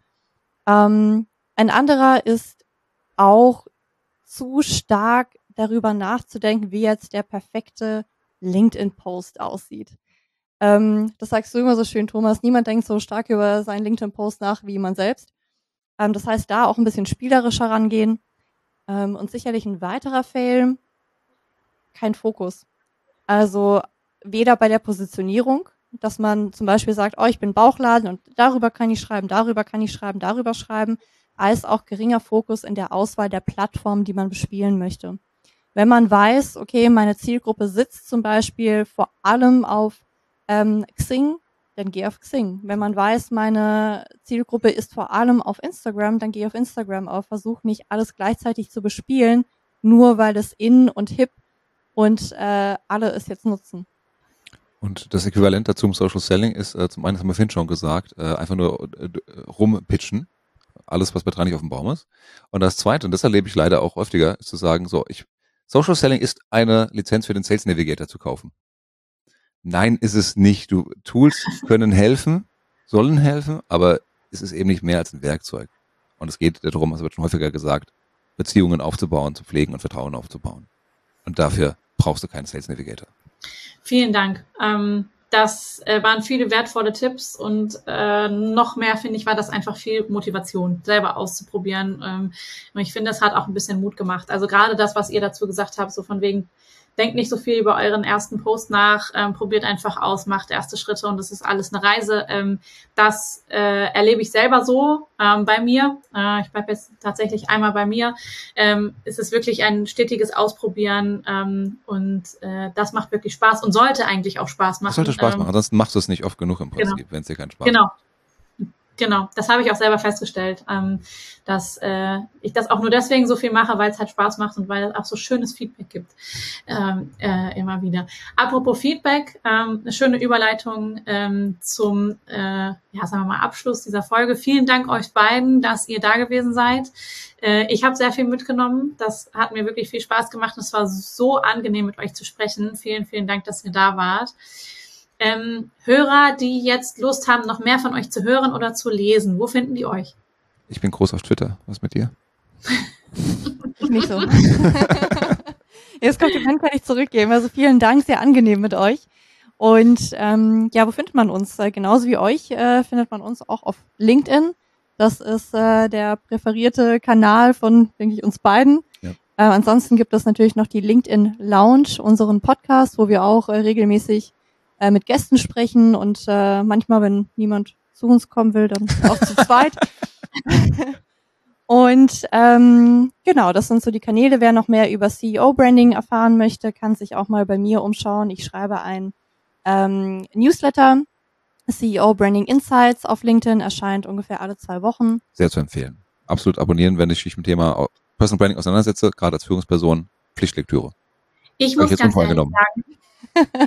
Ähm, ein anderer ist auch zu stark darüber nachzudenken, wie jetzt der perfekte LinkedIn-Post aussieht. Ähm, das sagst du immer so schön, Thomas. Niemand denkt so stark über seinen LinkedIn-Post nach wie man selbst. Ähm, das heißt, da auch ein bisschen spielerischer rangehen. Ähm, und sicherlich ein weiterer Fail, kein Fokus. Also weder bei der Positionierung, dass man zum Beispiel sagt, oh, ich bin Bauchladen und darüber kann ich schreiben, darüber kann ich schreiben, darüber schreiben, als auch geringer Fokus in der Auswahl der Plattform, die man bespielen möchte. Wenn man weiß, okay, meine Zielgruppe sitzt zum Beispiel vor allem auf ähm, Xing, dann geh auf Xing. Wenn man weiß, meine Zielgruppe ist vor allem auf Instagram, dann geh auf Instagram auf. Versuch nicht alles gleichzeitig zu bespielen, nur weil es in und hip und äh, alle es jetzt nutzen. Und das Äquivalent dazu im Social Selling ist, äh, zum einen, das haben wir Finn schon gesagt, äh, einfach nur äh, rumpitchen. Alles, was bei dran nicht auf dem Baum ist. Und das zweite, und das erlebe ich leider auch häufiger, ist zu sagen, so, ich Social Selling ist eine Lizenz für den Sales Navigator zu kaufen. Nein, ist es nicht. Du, Tools können helfen, sollen helfen, aber es ist eben nicht mehr als ein Werkzeug. Und es geht darum, es wird schon häufiger gesagt, Beziehungen aufzubauen, zu pflegen und Vertrauen aufzubauen. Und dafür brauchst du keinen Sales Navigator. Vielen Dank. Ähm, das äh, waren viele wertvolle Tipps und äh, noch mehr, finde ich, war das einfach viel Motivation, selber auszuprobieren. Ähm, und ich finde, das hat auch ein bisschen Mut gemacht. Also gerade das, was ihr dazu gesagt habt, so von wegen, denkt nicht so viel über euren ersten Post nach, ähm, probiert einfach aus, macht erste Schritte und das ist alles eine Reise. Ähm, das äh, erlebe ich selber so ähm, bei mir. Äh, ich bleibe jetzt tatsächlich einmal bei mir. Ähm, es ist wirklich ein stetiges Ausprobieren ähm, und äh, das macht wirklich Spaß und sollte eigentlich auch Spaß machen. Das sollte Spaß ähm, machen, ansonsten machst du es nicht oft genug im Prinzip, genau. wenn es dir keinen Spaß genau. macht. Genau. Genau, das habe ich auch selber festgestellt, ähm, dass äh, ich das auch nur deswegen so viel mache, weil es halt Spaß macht und weil es auch so schönes Feedback gibt ähm, äh, immer wieder. Apropos Feedback, ähm, eine schöne Überleitung ähm, zum, äh, ja sagen wir mal Abschluss dieser Folge. Vielen Dank euch beiden, dass ihr da gewesen seid. Äh, ich habe sehr viel mitgenommen. Das hat mir wirklich viel Spaß gemacht. Es war so angenehm mit euch zu sprechen. Vielen, vielen Dank, dass ihr da wart ähm, Hörer, die jetzt Lust haben, noch mehr von euch zu hören oder zu lesen, wo finden die euch? Ich bin groß auf Twitter. Was mit dir? ich nicht so. Jetzt Kompliment kann ich zurückgeben. Also vielen Dank, sehr angenehm mit euch. Und ähm, ja, wo findet man uns? Äh, genauso wie euch äh, findet man uns auch auf LinkedIn. Das ist äh, der präferierte Kanal von, denke ich, uns beiden. Ja. Äh, ansonsten gibt es natürlich noch die LinkedIn Lounge, unseren Podcast, wo wir auch äh, regelmäßig äh, mit Gästen sprechen und äh, manchmal, wenn niemand zu uns kommen will, dann auch zu zweit. und ähm, genau, das sind so die Kanäle. Wer noch mehr über CEO-Branding erfahren möchte, kann sich auch mal bei mir umschauen. Ich schreibe ein ähm, Newsletter. CEO Branding Insights auf LinkedIn erscheint ungefähr alle zwei Wochen. Sehr zu empfehlen. Absolut abonnieren, wenn ich mich mit dem Thema Personal Branding auseinandersetze, gerade als Führungsperson, Pflichtlektüre. Ich muss ganz ehrlich sagen,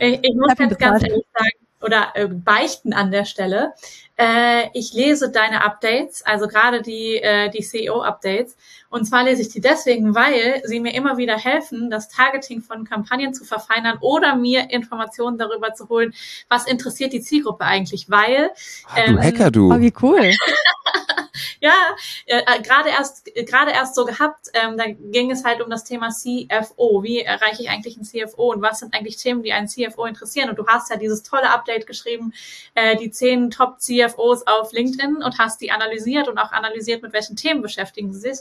ich, ich muss jetzt ganz ehrlich sagen, oder äh, beichten an der Stelle. Äh, ich lese deine Updates, also gerade die, äh, die CEO-Updates. Und zwar lese ich die deswegen, weil sie mir immer wieder helfen, das Targeting von Kampagnen zu verfeinern oder mir Informationen darüber zu holen, was interessiert die Zielgruppe eigentlich. Weil ah, du ähm, Hacker, du. Oh, wie cool. ja, äh, äh, gerade erst gerade erst so gehabt. Ähm, da ging es halt um das Thema CFO. Wie erreiche ich eigentlich einen CFO und was sind eigentlich Themen, die einen CFO interessieren? Und du hast ja dieses tolle Update geschrieben, äh, die zehn Top CFOs auf LinkedIn und hast die analysiert und auch analysiert, mit welchen Themen beschäftigen sie sich.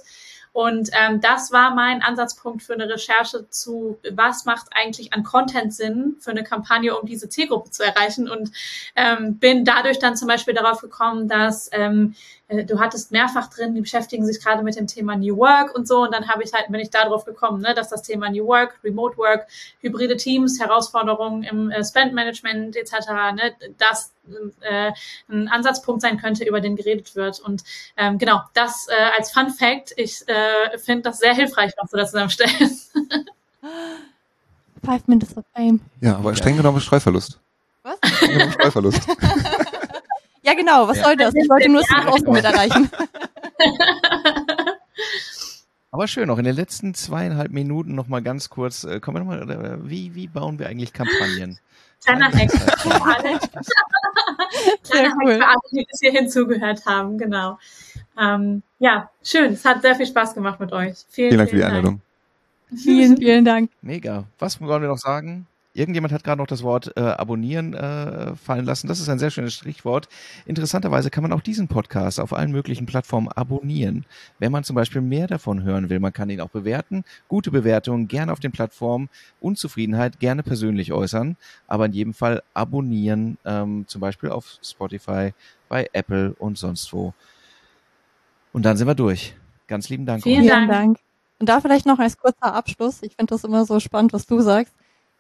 Und ähm, das war mein Ansatzpunkt für eine Recherche zu, was macht eigentlich an Content Sinn für eine Kampagne, um diese Zielgruppe zu erreichen. Und ähm, bin dadurch dann zum Beispiel darauf gekommen, dass ähm, äh, du hattest mehrfach drin, die beschäftigen sich gerade mit dem Thema New Work und so. Und dann habe ich halt, bin ich darauf gekommen, ne, dass das Thema New Work, Remote Work, hybride Teams, Herausforderungen im äh, Spend Management etc., ne, das äh, ein Ansatzpunkt sein könnte, über den geredet wird. Und ähm, genau, das äh, als Fun Fact, ich äh, finde das sehr hilfreich, was du da zusammenstellst. Five Minutes of Fame. Ja, aber streng genommen Streuverlust. Was? Streng genommen Streuverlust. Ja, genau. Was ja. soll das? Ich wollte nur Austin mit erreichen. Aber schön, auch in den letzten zweieinhalb Minuten noch mal ganz kurz, äh, kommen wir noch mal, äh, wie, wie bauen wir eigentlich Kampagnen? Kleiner Hack für alle. Kleiner cool. Hack für alle, die bis hierhin zugehört haben, genau. Ähm, ja, schön. Es hat sehr viel Spaß gemacht mit euch. Vielen, vielen Dank für die Einladung. Vielen, vielen Dank. Mega. Was wollen wir noch sagen? Irgendjemand hat gerade noch das Wort äh, abonnieren äh, fallen lassen. Das ist ein sehr schönes Strichwort. Interessanterweise kann man auch diesen Podcast auf allen möglichen Plattformen abonnieren. Wenn man zum Beispiel mehr davon hören will, man kann ihn auch bewerten. Gute Bewertungen gerne auf den Plattformen. Unzufriedenheit gerne persönlich äußern. Aber in jedem Fall abonnieren, ähm, zum Beispiel auf Spotify, bei Apple und sonst wo. Und dann sind wir durch. Ganz lieben Dank. Vielen Dank. Dank. Und da vielleicht noch als kurzer Abschluss. Ich finde das immer so spannend, was du sagst.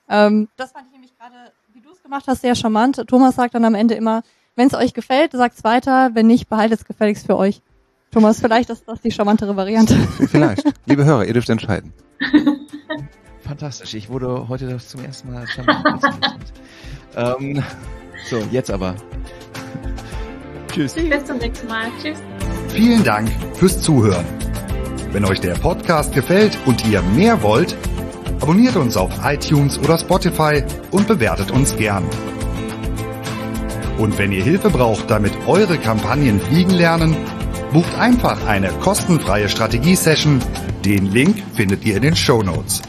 Ähm, das fand ich nämlich gerade, wie du es gemacht hast, sehr charmant. Thomas sagt dann am Ende immer, wenn es euch gefällt, sagt es weiter, wenn nicht, behaltet es gefälligst für euch. Thomas, vielleicht ist das die charmantere Variante. Vielleicht. Liebe Hörer, ihr dürft entscheiden. Fantastisch. Ich wurde heute zum ersten Mal charmant ähm, So, jetzt aber. Tschüss. Bis zum nächsten Mal. Tschüss. Vielen Dank fürs Zuhören. Wenn euch der Podcast gefällt und ihr mehr wollt, Abonniert uns auf iTunes oder Spotify und bewertet uns gern. Und wenn ihr Hilfe braucht, damit eure Kampagnen fliegen lernen, bucht einfach eine kostenfreie Strategie-Session. Den Link findet ihr in den Show Notes.